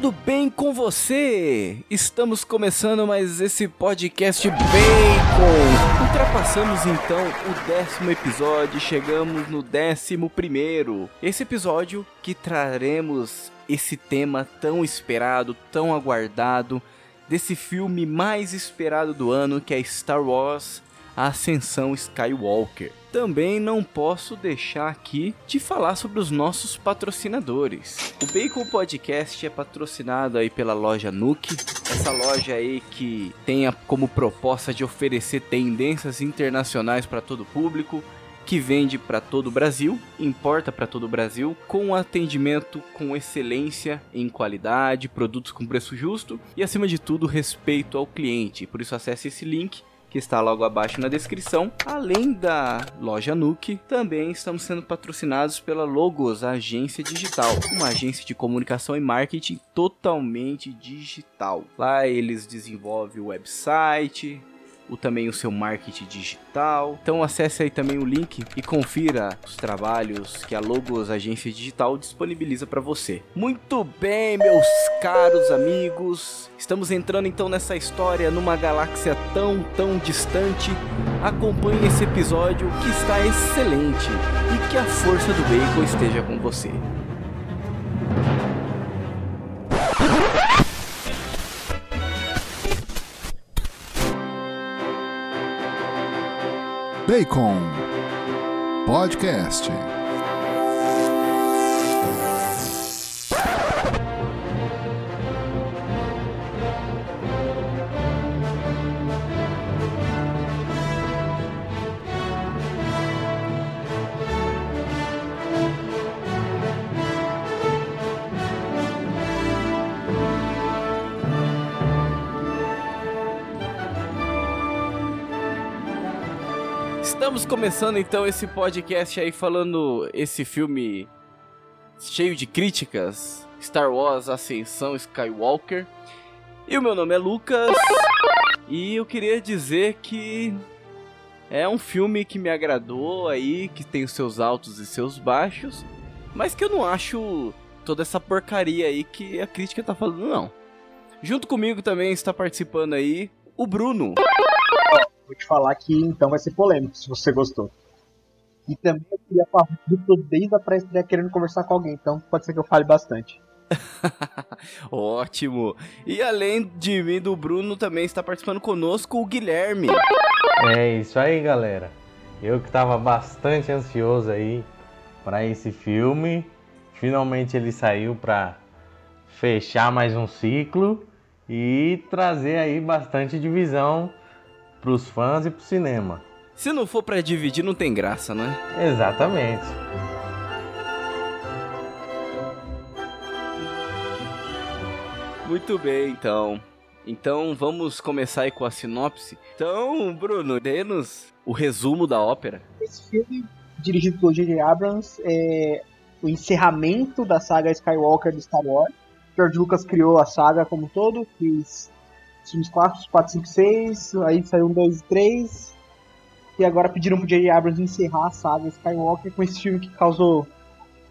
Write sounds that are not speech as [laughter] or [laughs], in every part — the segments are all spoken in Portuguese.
tudo bem com você? Estamos começando mais esse podcast Bacon. Ultrapassamos então o décimo episódio chegamos no décimo primeiro. Esse episódio que traremos esse tema tão esperado, tão aguardado, desse filme mais esperado do ano que é Star Wars a Ascensão Skywalker. Também não posso deixar aqui de falar sobre os nossos patrocinadores. O Bacon Podcast é patrocinado aí pela loja Nuke, essa loja aí que tem como proposta de oferecer tendências internacionais para todo o público, que vende para todo o Brasil, importa para todo o Brasil, com atendimento com excelência em qualidade, produtos com preço justo e acima de tudo respeito ao cliente. Por isso acesse esse link que está logo abaixo na descrição. Além da loja Nuke, também estamos sendo patrocinados pela Logos, a agência digital, uma agência de comunicação e marketing totalmente digital. Lá eles desenvolvem o website, o, também o seu marketing digital. Então acesse aí também o link e confira os trabalhos que a Logos Agência Digital disponibiliza para você. Muito bem, meus caros amigos, estamos entrando então nessa história numa galáxia tão, tão distante. Acompanhe esse episódio que está excelente e que a força do bacon esteja com você. Bacon Podcast. Começando então esse podcast aí falando esse filme cheio de críticas, Star Wars Ascensão Skywalker. E o meu nome é Lucas e eu queria dizer que é um filme que me agradou aí, que tem os seus altos e seus baixos, mas que eu não acho toda essa porcaria aí que a crítica tá falando não. Junto comigo também está participando aí o Bruno. Vou te falar que então vai ser polêmico, se você gostou. E também eu queria falar que eu tô desde a pré-estreia querendo conversar com alguém, então pode ser que eu fale bastante. [laughs] Ótimo! E além de mim do Bruno, também está participando conosco o Guilherme. É isso aí, galera. Eu que estava bastante ansioso aí para esse filme. Finalmente ele saiu para fechar mais um ciclo e trazer aí bastante divisão pros fãs e pro cinema. Se não for para dividir, não tem graça, né? Exatamente. Muito bem, então. Então vamos começar aí com a sinopse. Então, Bruno, dê-nos o resumo da ópera. Esse filme, dirigido por J.J. Abrams, é o encerramento da saga Skywalker do Star Wars. George Lucas criou a saga como um todo, fez filmes 4, 4, 5, 6, aí saiu um 2 e 3. E agora pediram pro J.J. Abrams encerrar a saga Skywalker com esse filme que causou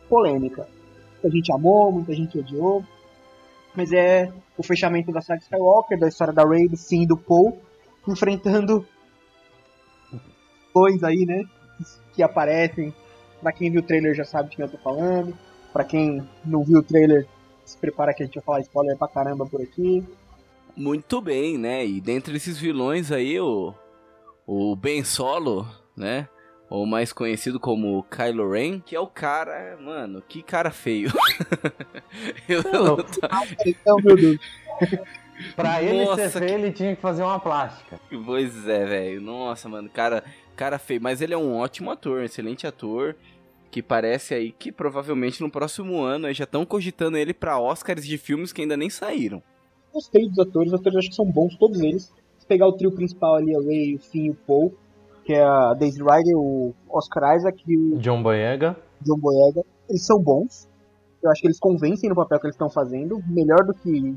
polêmica. Muita gente amou, muita gente odiou. Mas é o fechamento da saga Skywalker, da história da Rey, do Finn e do Poe, enfrentando dois aí, né? Que aparecem. Pra quem viu o trailer já sabe de quem eu tô falando. Pra quem não viu o trailer, se prepara que a gente vai falar spoiler pra caramba por aqui. Muito bem, né? E dentre esses vilões aí, o, o Ben Solo, né? Ou mais conhecido como Kylo Ren, que é o cara, mano, que cara feio. [laughs] Eu não, então, meu Deus. [laughs] pra ele Nossa, ser feio, que... ele tinha que fazer uma plástica. Pois é, velho. Nossa, mano, cara, cara feio. Mas ele é um ótimo ator, excelente ator. Que parece aí que provavelmente no próximo ano já estão cogitando ele para Oscars de filmes que ainda nem saíram gostei dos atores, os atores acho que são bons, todos eles. Se pegar o trio principal ali, a Ray, o Finn e o Paul, que é a Daisy Ryder, o Oscar Isaac e o John Boyega. John Boyega. Eles são bons. Eu acho que eles convencem no papel que eles estão fazendo, melhor do que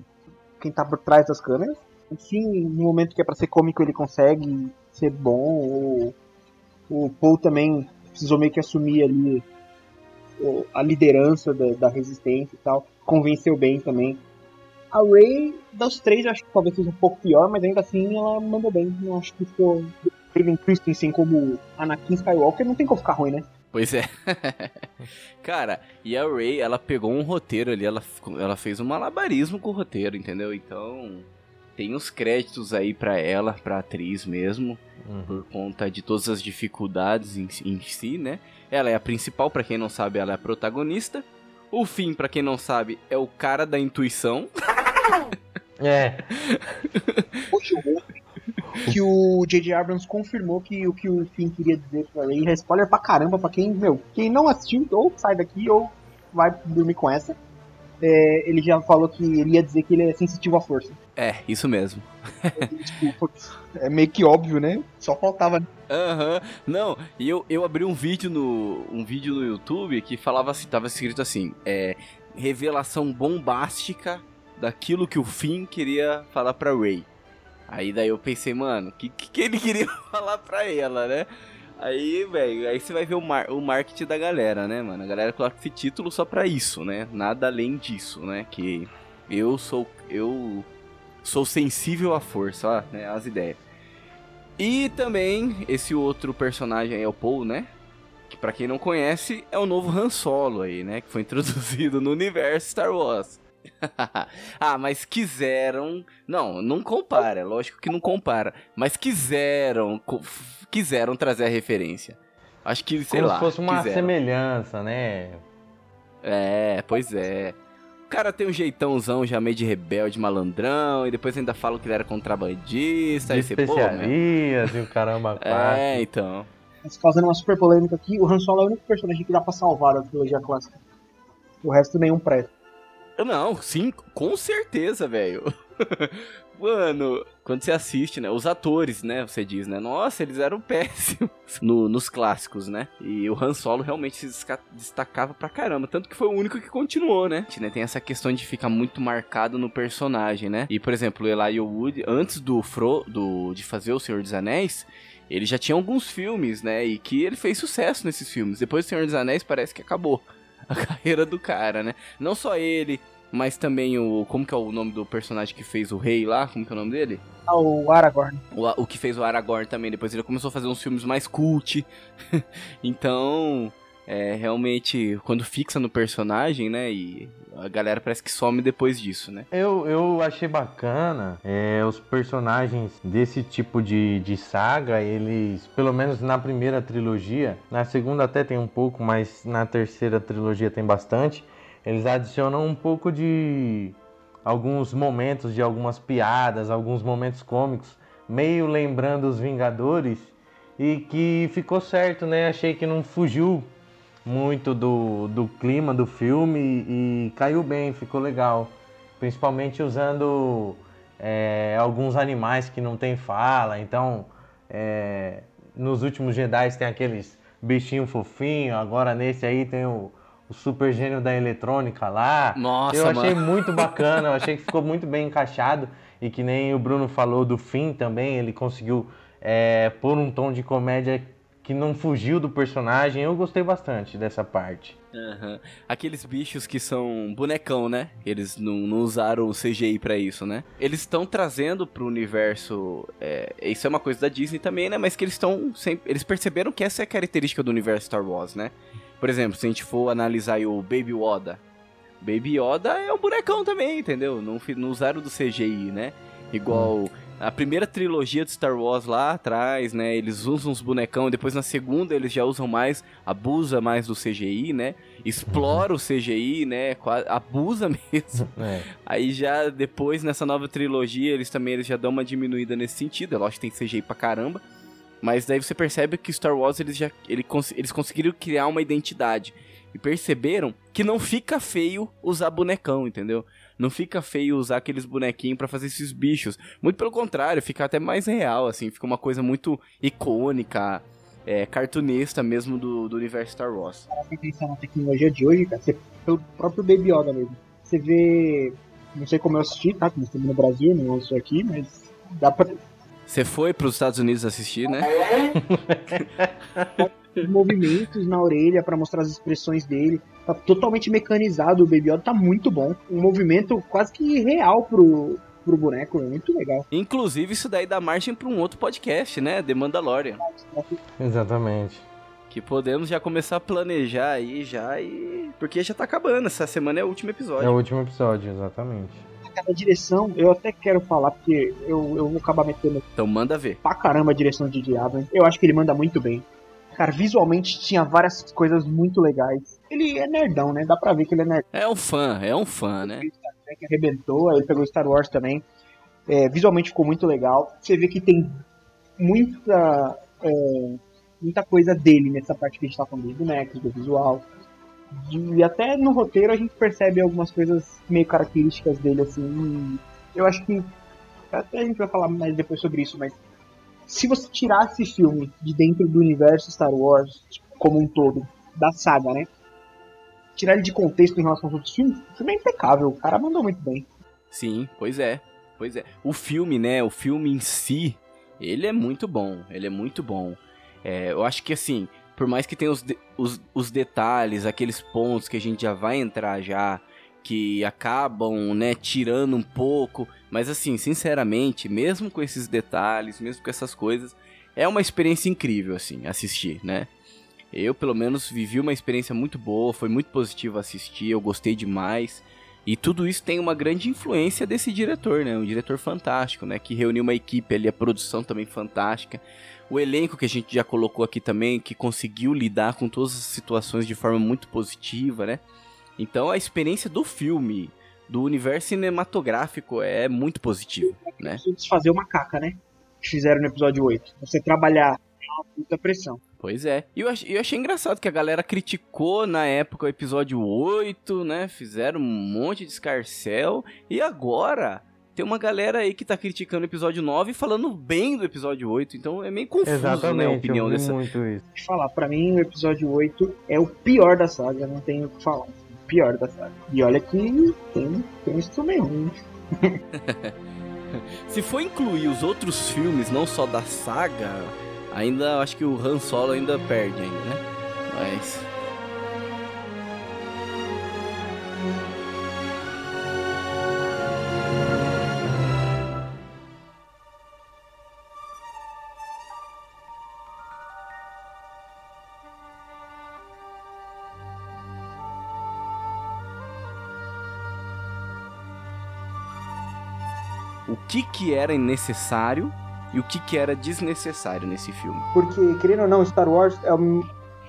quem tá por trás das câmeras. Enfim, no momento que é para ser cômico, ele consegue ser bom. O, o Paul também precisou meio que assumir ali a liderança da, da resistência e tal. Convenceu bem também A Ray, dos três, eu acho que talvez seja um pouco pior, mas ainda assim ela mandou bem. Eu acho que ficou. Hayden Christensen como Anakin Skywalker não tem como ficar ruim, né? Pois é. [laughs] Cara, e a Ray, ela pegou um roteiro ali, ela, ela fez um malabarismo com o roteiro, entendeu? Então, tem os créditos aí para ela, pra atriz mesmo, uhum. por conta de todas as dificuldades em, em si, né? Ela é a principal, para quem não sabe, ela é a protagonista. O Finn, para quem não sabe, é o cara da intuição. [laughs] É. que o J.J. Abrams confirmou que o que o Finn queria dizer pra Ray é spoiler pra caramba pra quem, meu, quem não assistiu, ou sai daqui ou vai dormir com essa. É, ele já falou que ele ia dizer que ele é sensitivo à força. É, isso mesmo. Tipo, é meio que óbvio, né? Só faltava. Aham. Uhum. Não, e eu, eu abri um vídeo no um vídeo no YouTube que falava assim, tava escrito assim, é revelação bombástica daquilo que o Finn queria falar para Ray. Aí daí eu pensei, mano, o que, que ele [laughs] queria falar pra ela, né? Aí, velho, aí você vai ver o, mar o marketing da galera, né, mano? A galera coloca esse título só pra isso, né? Nada além disso, né? Que eu sou. Eu sou sensível à força, ó, né? As ideias. E também esse outro personagem aí é o Paul, né? Que pra quem não conhece, é o novo Han Solo aí, né? Que foi [laughs] introduzido no universo Star Wars. [laughs] ah, mas quiseram. Não, não compara, lógico que não compara. Mas quiseram. Quiseram trazer a referência. Acho que, sei Como lá. se fosse uma quiseram. semelhança, né? É, pois é. O cara tem um jeitãozão já meio de rebelde, malandrão, e depois ainda falam que ele era contrabandista. De aí você, pô, especiarias e o caramba. [laughs] É, então. Mas causando uma super polêmica aqui, o Han Solo é o único personagem que dá pra salvar a trilogia clássica. O resto nenhum presta. Não, sim, com certeza, velho. [laughs] Mano, quando você assiste, né? Os atores, né? Você diz, né? Nossa, eles eram [laughs] péssimos no, nos clássicos, né? E o Han Solo realmente se destacava pra caramba. Tanto que foi o único que continuou, né? Tem essa questão de ficar muito marcado no personagem, né? E, por exemplo, o Wood, antes do Fro, do, de fazer O Senhor dos Anéis, ele já tinha alguns filmes, né? E que ele fez sucesso nesses filmes. Depois do Senhor dos Anéis parece que acabou [laughs] a carreira do cara, né? Não só ele, mas também o. Como que é o nome do personagem que fez o rei lá? Como que é o nome dele? Ah, o Aragorn. O, o que fez o Aragorn também. Depois ele começou a fazer uns filmes mais cult. [laughs] então. É, realmente, quando fixa no personagem, né? E a galera parece que some depois disso, né? Eu, eu achei bacana é, os personagens desse tipo de, de saga, eles, pelo menos na primeira trilogia, na segunda até tem um pouco, mas na terceira trilogia tem bastante. Eles adicionam um pouco de alguns momentos, de algumas piadas, alguns momentos cômicos, meio lembrando os Vingadores, e que ficou certo, né? Achei que não fugiu muito do, do clima do filme e, e caiu bem, ficou legal. Principalmente usando é, alguns animais que não tem fala. Então, é, nos últimos Jedi tem aqueles bichinhos fofinhos, agora nesse aí tem o, o super gênio da eletrônica lá. Nossa, eu achei mano. muito [laughs] bacana, eu achei que ficou muito bem encaixado. E que nem o Bruno falou do fim também, ele conseguiu é, pôr um tom de comédia que não fugiu do personagem. Eu gostei bastante dessa parte. Uhum. Aqueles bichos que são bonecão, né? Eles não, não usaram o CGI para isso, né? Eles estão trazendo pro universo. É, isso é uma coisa da Disney também, né? Mas que eles estão. Eles perceberam que essa é a característica do universo Star Wars, né? Por exemplo, se a gente for analisar o Baby Yoda. Baby Yoda é um bonecão também, entendeu? Não, não usaram do CGI, né? Igual. Hum a primeira trilogia de Star Wars lá atrás, né? Eles usam uns bonecão, depois na segunda eles já usam mais, abusa mais do CGI, né? Explora o CGI, né? Abusa [laughs] mesmo. É. Aí já depois nessa nova trilogia eles também eles já dão uma diminuída nesse sentido. É lógico que tem CGI pra caramba. Mas daí você percebe que Star Wars eles já ele, eles conseguiram criar uma identidade e perceberam que não fica feio usar bonecão, entendeu? Não fica feio usar aqueles bonequinhos para fazer esses bichos. Muito pelo contrário, fica até mais real, assim. Fica uma coisa muito icônica, é, cartunista mesmo do, do universo Star Wars. Para pensar na tecnologia de hoje, cara, você, pelo próprio Baby Yoda mesmo. Você vê. Não sei como eu assisti, tá? Como estamos no Brasil, não ouço aqui, mas dá pra. Você foi para os Estados Unidos assistir, né? [laughs] os movimentos na orelha para mostrar as expressões dele. Tá totalmente mecanizado, o Baby Yoda tá muito bom. Um movimento quase que real pro, pro boneco, é muito legal. Inclusive, isso daí dá margem para um outro podcast, né? The Mandalorian. Exatamente. Que podemos já começar a planejar aí já e. Porque já tá acabando. Essa semana é o último episódio. É o último episódio, exatamente. Cada direção, eu até quero falar, porque eu, eu vou acabar metendo Então manda ver. pra caramba a direção de Diablo. Eu acho que ele manda muito bem. Cara, visualmente tinha várias coisas muito legais. Ele é nerdão, né? Dá pra ver que ele é nerd. É um fã, é um fã, né? que arrebentou, aí ele pegou Star Wars também. É, visualmente ficou muito legal. Você vê que tem muita, é, muita coisa dele nessa parte que a gente tá falando dos bonecos, do visual. E até no roteiro a gente percebe algumas coisas meio características dele, assim. Eu acho que. Até a gente vai falar mais depois sobre isso, mas. Se você tirar esse filme de dentro do universo Star Wars, como um todo, da saga, né? Tirar ele de contexto em relação aos outros filmes, o filme é impecável, o cara mandou muito bem. Sim, pois é. Pois é. O filme, né? O filme em si, ele é muito bom. Ele é muito bom. É, eu acho que assim, por mais que tenha os, de- os, os detalhes, aqueles pontos que a gente já vai entrar já, que acabam, né, tirando um pouco. Mas assim, sinceramente, mesmo com esses detalhes, mesmo com essas coisas, é uma experiência incrível, assim, assistir, né? Eu, pelo menos, vivi uma experiência muito boa, foi muito positivo assistir, eu gostei demais. E tudo isso tem uma grande influência desse diretor, né? Um diretor fantástico, né? Que reuniu uma equipe ali, a produção também fantástica. O elenco que a gente já colocou aqui também, que conseguiu lidar com todas as situações de forma muito positiva, né? Então a experiência do filme, do universo cinematográfico é muito positiva, né? Você desfazer uma caca, né? Que fizeram no episódio 8. Você trabalhar é uma puta pressão. Pois é. E eu, eu achei engraçado que a galera criticou na época o episódio 8, né? Fizeram um monte de escarcel. E agora tem uma galera aí que tá criticando o episódio 9 falando bem do episódio 8. Então é meio confuso, né? A Exatamente, opinião eu dessa. muito isso. Deixa eu falar, pra mim o episódio 8 é o pior da saga, não tenho o que falar. Pior da saga. E olha que tem, tem isso mesmo. [laughs] hein? Se for incluir os outros filmes, não só da saga, ainda acho que o Han Solo ainda perde ainda, né? Mas. Que que era necessário e o que que era desnecessário nesse filme? Porque, querendo ou não, Star Wars é, um-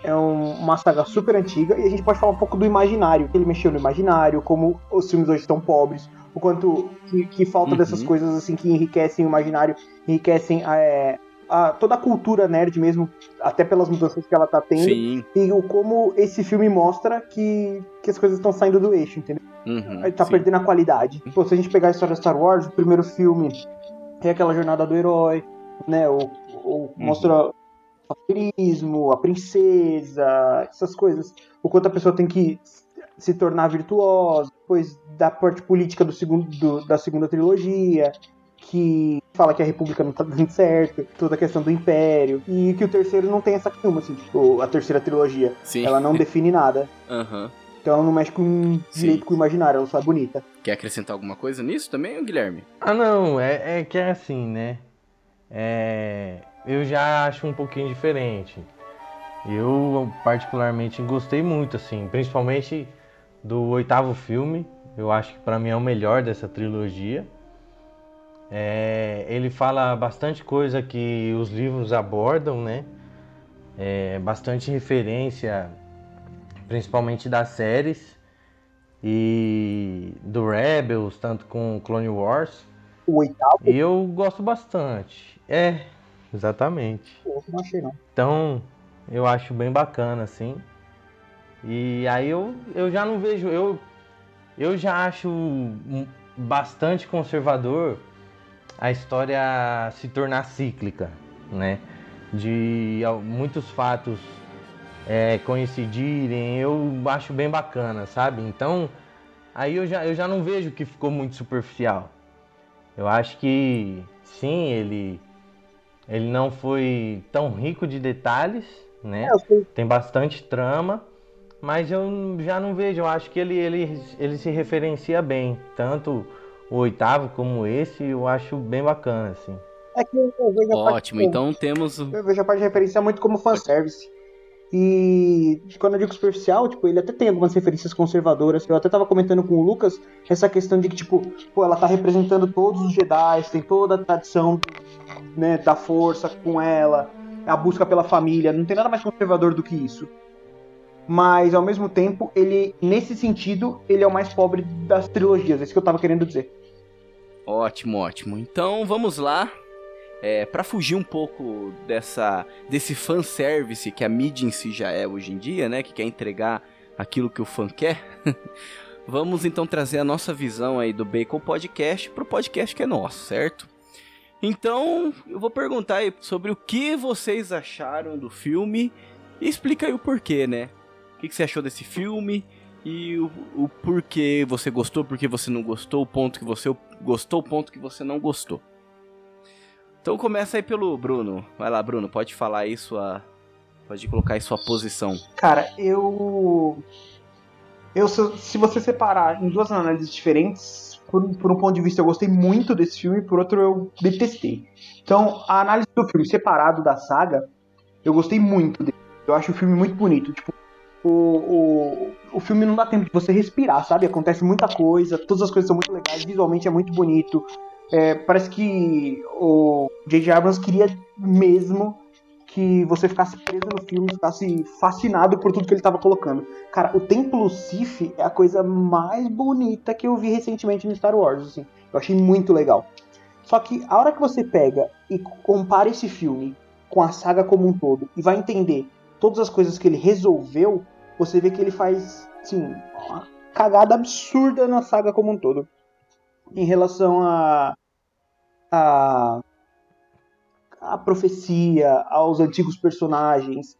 é um- uma saga super antiga e a gente pode falar um pouco do imaginário. Ele mexeu no imaginário, como os filmes hoje estão pobres, o quanto que, que falta Uhum. dessas coisas assim que enriquecem o imaginário, enriquecem é, a- toda a cultura nerd mesmo, até pelas mudanças que ela tá tendo. Sim. E o como esse filme mostra que, que as coisas estão saindo do eixo, entendeu? Uhum, Aí tá sim. perdendo a qualidade. Pô, se a gente pegar a história de Star Wars, o primeiro filme é aquela jornada do herói, né? O, o- mostra o aterismo, a princesa, essas coisas. O quanto a pessoa tem que se tornar virtuosa. Depois da parte política do segundo, do- da segunda trilogia, que fala que a república não tá dando certo, toda a questão do império. E que o terceiro não tem essa nenhuma, assim, tipo, a terceira trilogia. Sim. Ela não define nada. Aham. Então ela não mexe com direito com o imaginário, ela só é bonita. Quer acrescentar alguma coisa nisso também, Guilherme? Ah, não, é, é que é assim, né? É, eu já acho um pouquinho diferente. Eu, particularmente, gostei muito, assim, principalmente do oitavo filme. Eu acho que pra mim é o melhor dessa trilogia. É, ele fala bastante coisa que os livros abordam, né? É, bastante referência, principalmente das séries e do Rebels, tanto com Clone Wars. O oitavo, eu gosto bastante. É, exatamente. eu não achei não. Então, eu acho bem bacana, assim. E aí eu, eu já não vejo. Eu, eu já acho bastante conservador a história se tornar cíclica, né? De muitos fatos é, coincidirem, eu acho bem bacana, sabe? Então, aí eu já, eu já não vejo que ficou muito superficial. Eu acho que sim, ele ele não foi tão rico de detalhes, né? É, tem bastante trama, mas eu já não vejo, eu acho que ele, ele, ele se referencia bem, tanto o oitavo como esse, eu acho bem bacana, assim. É que eu vejo Ótimo, parte, então temos. Eu vejo a parte de referência muito como fanservice. E quando eu digo superficial, tipo, ele até tem algumas referências conservadoras. Eu até tava comentando com o Lucas essa questão de que, tipo, pô, ela tá representando todos os Jedi, tem toda a tradição né, da força com ela, a busca pela família, não tem nada mais conservador do que isso. Mas ao mesmo tempo, ele, nesse sentido, ele é o mais pobre das trilogias, é isso que eu tava querendo dizer. Ótimo, ótimo. Então vamos lá é, para fugir um pouco dessa desse fanservice que a mídia em si já é hoje em dia, né? Que quer entregar aquilo que o fã quer. [laughs] Vamos então trazer a nossa visão aí do Bacon Podcast pro podcast que é nosso, certo? Então, eu vou perguntar aí sobre o que vocês acharam do filme e explica aí o porquê, né? O que, você achou desse filme e o, o porquê você gostou, porquê você não gostou, o ponto que você gostou, o ponto que você não gostou. Então começa aí pelo Bruno. Vai lá, Bruno, pode falar aí sua. Pode colocar aí sua posição. Cara, eu. Eu, se você separar em duas análises diferentes, por, por, um ponto de vista eu gostei muito desse filme, por outro eu detestei. Então, a análise do filme separado da saga, eu gostei muito dele. Eu acho o filme muito bonito. Tipo, o, o, o filme não dá tempo de você respirar, sabe? Acontece muita coisa, todas as coisas são muito legais, visualmente é muito bonito. É, parece que o J.J. Abrams queria mesmo que você ficasse preso no filme, ficasse fascinado por tudo que ele estava colocando. Cara, o Templo Sif é a coisa mais bonita que eu vi recentemente no Star Wars, assim. Eu achei muito legal. Só que a hora que você pega e compara esse filme com a saga como um todo e vai entender todas as coisas que ele resolveu, você vê que ele faz, assim, uma cagada absurda na saga como um todo. Em relação a a, a profecia, aos antigos personagens.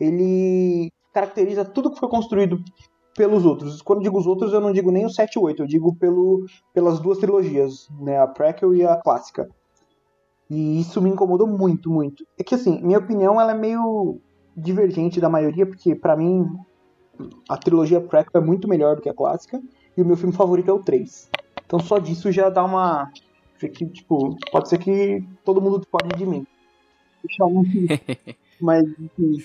Ele caracteriza tudo que foi construído pelos outros. Quando digo os outros, eu não digo nem o 7 e 8, eu digo pelo, pelas duas trilogias, né, a prequel e a clássica. E isso me incomodou muito, muito. É que assim, minha opinião ela é meio divergente da maioria, porque para mim a trilogia prequel é muito melhor do que a clássica, e o meu filme favorito é o 3. Então só disso já dá uma que, tipo, pode ser que todo mundo pode de mim. [laughs] Mas, enfim,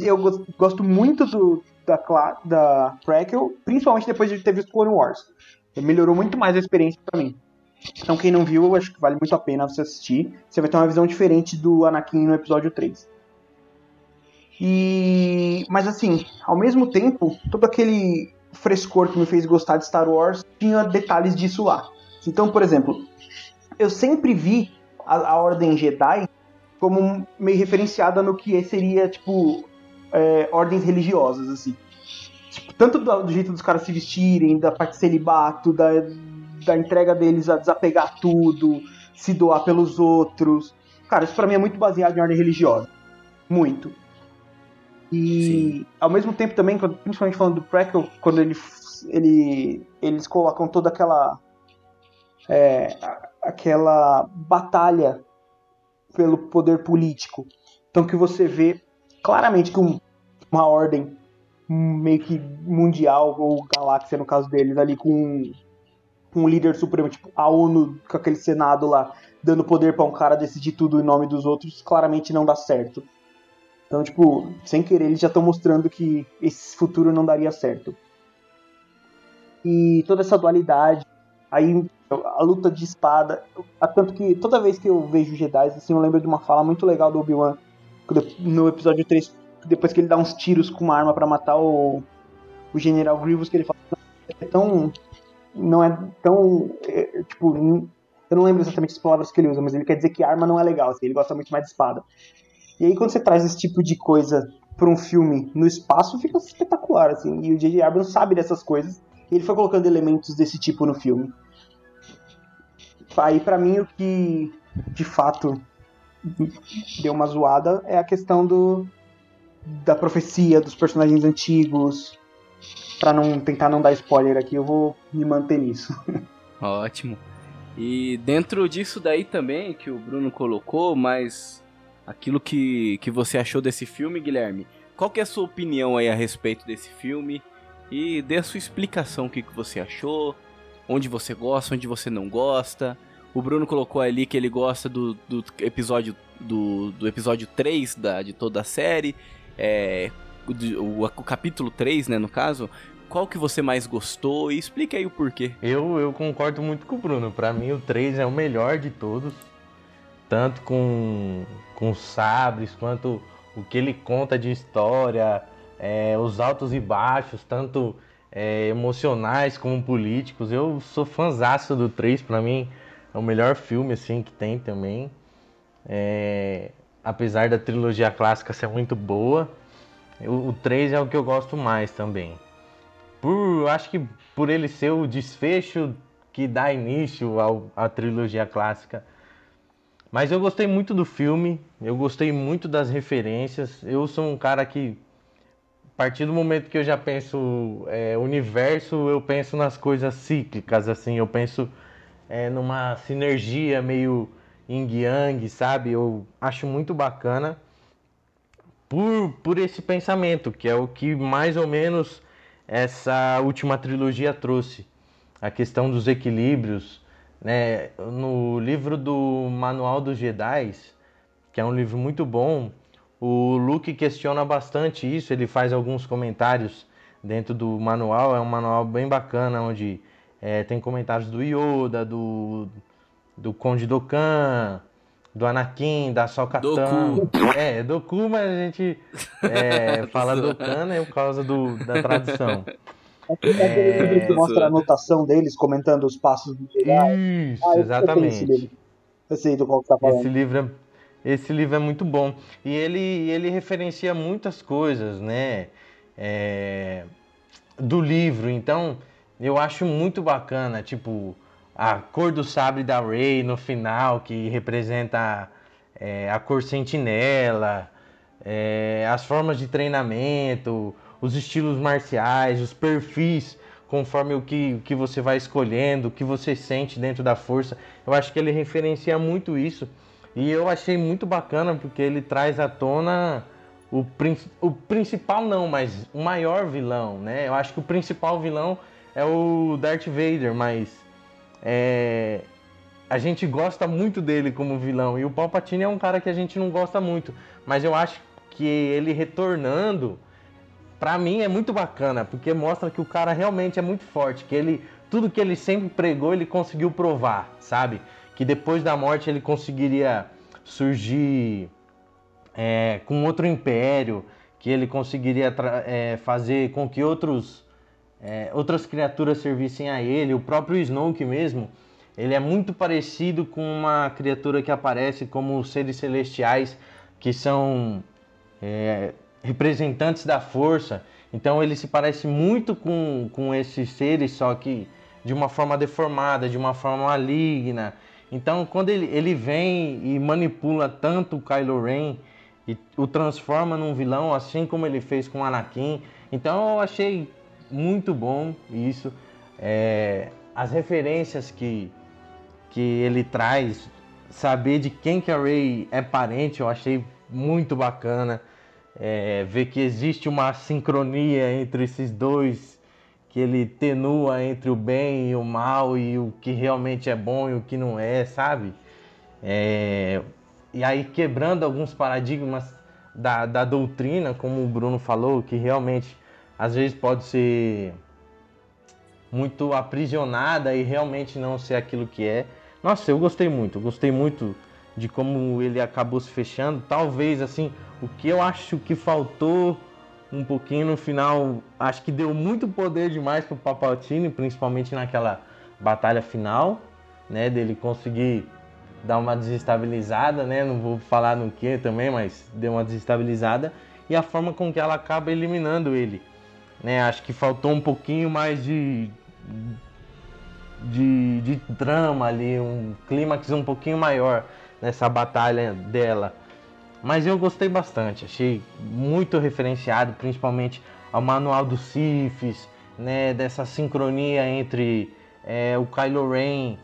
eu gosto muito do, da, da Prequel, principalmente depois de ter visto Clone Wars. Melhorou muito mais a experiência para mim. Então, quem não viu, eu acho que vale muito a pena você assistir. Você vai ter uma visão diferente do Anakin no episódio 3. E... Mas, assim, ao mesmo tempo, todo aquele frescor que me fez gostar de Star Wars tinha detalhes disso lá. Então, por exemplo, eu sempre vi a, a Ordem Jedi como meio referenciada no que seria, tipo, é, ordens religiosas, assim. Tipo, tanto do, do, jeito dos caras se vestirem, da parte de celibato, da, da entrega deles a desapegar tudo, se doar pelos outros. Cara, isso pra mim é muito baseado em ordem religiosa. Muito. E Sim. ao mesmo tempo também, principalmente falando do Prequel, quando ele, ele, eles colocam toda aquela. É, aquela batalha pelo poder político. Então que você vê claramente que um, uma ordem meio que mundial, ou galáxia no caso deles, ali com um líder supremo, tipo a ONU com aquele senado lá, dando poder para um cara decidir tudo em nome dos outros, claramente não dá certo. Então, tipo, sem querer, eles já estão mostrando que esse futuro não daria certo. E toda essa dualidade. Aí a luta de espada. Tanto que toda vez que eu vejo Jedi, assim, eu lembro de uma fala muito legal do Obi-Wan no episódio 3, depois que ele dá uns tiros com uma arma para matar o, o General Grievous, que ele fala é tão. Não é tão. É, tipo, eu não lembro exatamente as palavras que ele usa, mas ele quer dizer que arma não é legal, assim, ele gosta muito mais de espada. E aí quando você traz esse tipo de coisa para um filme no espaço, fica espetacular, assim. E o J.J. Abrams sabe dessas coisas, e ele foi colocando elementos desse tipo no filme. Aí, para mim, o que de fato deu uma zoada é a questão do da profecia dos personagens antigos. Para não tentar não dar spoiler aqui, eu vou me manter nisso. [laughs] Ótimo. E dentro disso daí também que o Bruno colocou, mas aquilo que, que você achou desse filme, Guilherme. Qual que é a sua opinião aí a respeito desse filme? E dê a sua explicação, o que, que você achou, onde você gosta, onde você não gosta. O Bruno colocou ali que ele gosta do, do episódio do, do episódio 3 da, de toda a série. É, o, o, o, capítulo 3, né, no caso. Qual que você mais gostou? E explique aí o porquê. Eu, eu concordo muito com o Bruno. Para mim, o 3 é o melhor de todos. Tanto com, com sabres, quanto o que ele conta de história, é, os altos e baixos, tanto é, emocionais como políticos. Eu sou fãzaço do 3, para mim é o melhor filme assim que tem também. É, apesar da trilogia clássica ser muito boa, o, o 3 é o que eu gosto mais também. Por, acho que por ele ser o desfecho que dá início ao, à trilogia clássica. Mas eu gostei muito do filme, eu gostei muito das referências. Eu sou um cara que, a partir do momento que eu já penso é, universo, eu penso nas coisas cíclicas, assim. Eu penso é, numa sinergia meio yin-yang, sabe? Eu acho muito bacana por, por esse pensamento, que é o que mais ou menos essa última trilogia trouxe. A questão dos equilíbrios. Né? No livro do Manual dos Jedi, que é um livro muito bom, o Luke questiona bastante isso, ele faz alguns comentários dentro do manual, é um manual bem bacana, onde é, tem comentários do Yoda, do, do Conde Dokkan, do Anakin, da Sokatan. É, Doku, mas a gente é, [laughs] fala Dokkan né, por causa do, da tradução. É, é que mostra a anotação deles comentando os passos do Jedi. Isso, ah, exatamente. Eu sei do qual você tá falando. Esse livro é, esse livro é muito bom. E ele, ele referencia muitas coisas, né? É, do livro. Então, eu acho muito bacana, tipo, a cor do sabre da Rey no final, que representa é, a cor sentinela, é, as formas de treinamento, os estilos marciais, os perfis, conforme o que, o que você vai escolhendo, o que você sente dentro da força. Eu acho que ele referencia muito isso. E eu achei muito bacana porque ele traz à tona o, o principal não, mas o maior vilão, né? Eu acho que o principal vilão é o Darth Vader, mas é, a gente gosta muito dele como vilão. E o Palpatine é um cara que a gente não gosta muito. Mas eu acho que ele retornando, pra mim é muito bacana, porque mostra que o cara realmente é muito forte, que ele tudo que ele sempre pregou, ele conseguiu provar, sabe? Que depois da morte ele conseguiria surgir é, com outro império, que ele conseguiria é, fazer com que outros é, outras criaturas servissem a ele, o próprio Snoke mesmo, ele é muito parecido com uma criatura que aparece como seres celestiais, que são é, representantes da força. Então ele se parece muito com, com esses seres, só que de uma forma deformada, de uma forma maligna. Então quando ele, ele vem e manipula tanto o Kylo Ren e o transforma num vilão, assim como ele fez com Anakin. Então eu achei muito bom isso. É, as referências que, que ele traz, saber de quem que a Ray é parente, eu achei muito bacana. É, ver que existe uma sincronia entre esses dois, que ele tenua entre o bem e o mal, e o que realmente é bom e o que não é, sabe? É, e aí quebrando alguns paradigmas da, da doutrina, como o Bruno falou, que realmente às vezes pode ser muito aprisionada e realmente não ser aquilo que é. Nossa, eu gostei muito, gostei muito de como ele acabou se fechando. Talvez assim, o que eu acho que faltou um pouquinho no final, acho que deu muito poder demais pro Papaltini, principalmente naquela batalha final, né, dele conseguir dar uma desestabilizada, né? Não vou falar no que também, mas deu uma desestabilizada e a forma com que ela acaba eliminando ele. Né? Acho que faltou um pouquinho mais de, de, de drama ali, um clímax um pouquinho maior nessa batalha dela. Mas eu gostei bastante, achei muito referenciado, principalmente ao manual dos Siths, né, dessa sincronia entre é, o Kylo Ren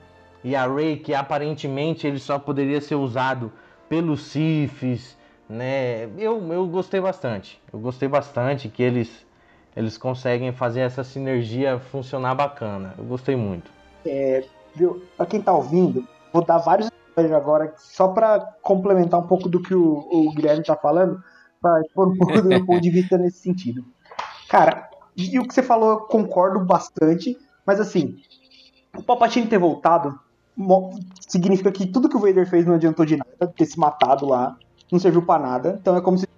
e a Rey, que aparentemente ele só poderia ser usado pelos Siths, né? Eu, eu gostei bastante. Eu gostei bastante que eles eles conseguem fazer essa sinergia funcionar bacana. Eu gostei muito. É, viu? Pra quem tá ouvindo, vou dar vários spoilers agora, só para complementar um pouco do que o, o Guilherme tá falando, para pôr um pouco do meu ponto de vista nesse sentido. Cara, e o que você falou, eu concordo bastante, mas assim, o Palpatine ter voltado significa que tudo que o Vader fez não adiantou de nada, ter se matado lá, não serviu para nada. Então é como se o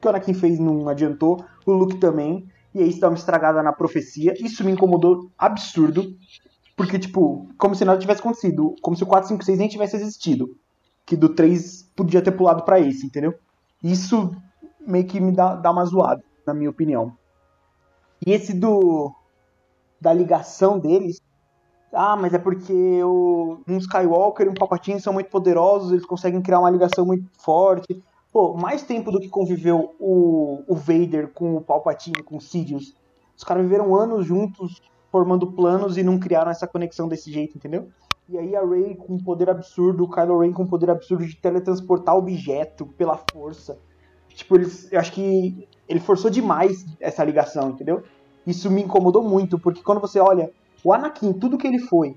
que o Anakin fez não adiantou, o Luke também, e aí isso dá uma estragada na profecia. Isso me incomodou absurdo, porque, tipo, como se nada tivesse acontecido, como se o 456 nem tivesse existido. Que do 3 podia ter pulado para esse, entendeu? Isso meio que me dá, dá uma zoada, na minha opinião. E esse do. da ligação deles. Ah, mas é porque o, um Skywalker e um Palpatine são muito poderosos, eles conseguem criar uma ligação muito forte. Pô, mais tempo do que conviveu o, o Vader com o Palpatine, com o Sidious. Os caras viveram anos juntos, formando planos e não criaram essa conexão desse jeito, entendeu? E aí a Rey com um poder absurdo, o Kylo Ren com um poder absurdo de teletransportar objeto pela força. Tipo, eles, eu acho que ele forçou demais essa ligação, entendeu? Isso me incomodou muito, porque quando você olha o Anakin, tudo que ele foi,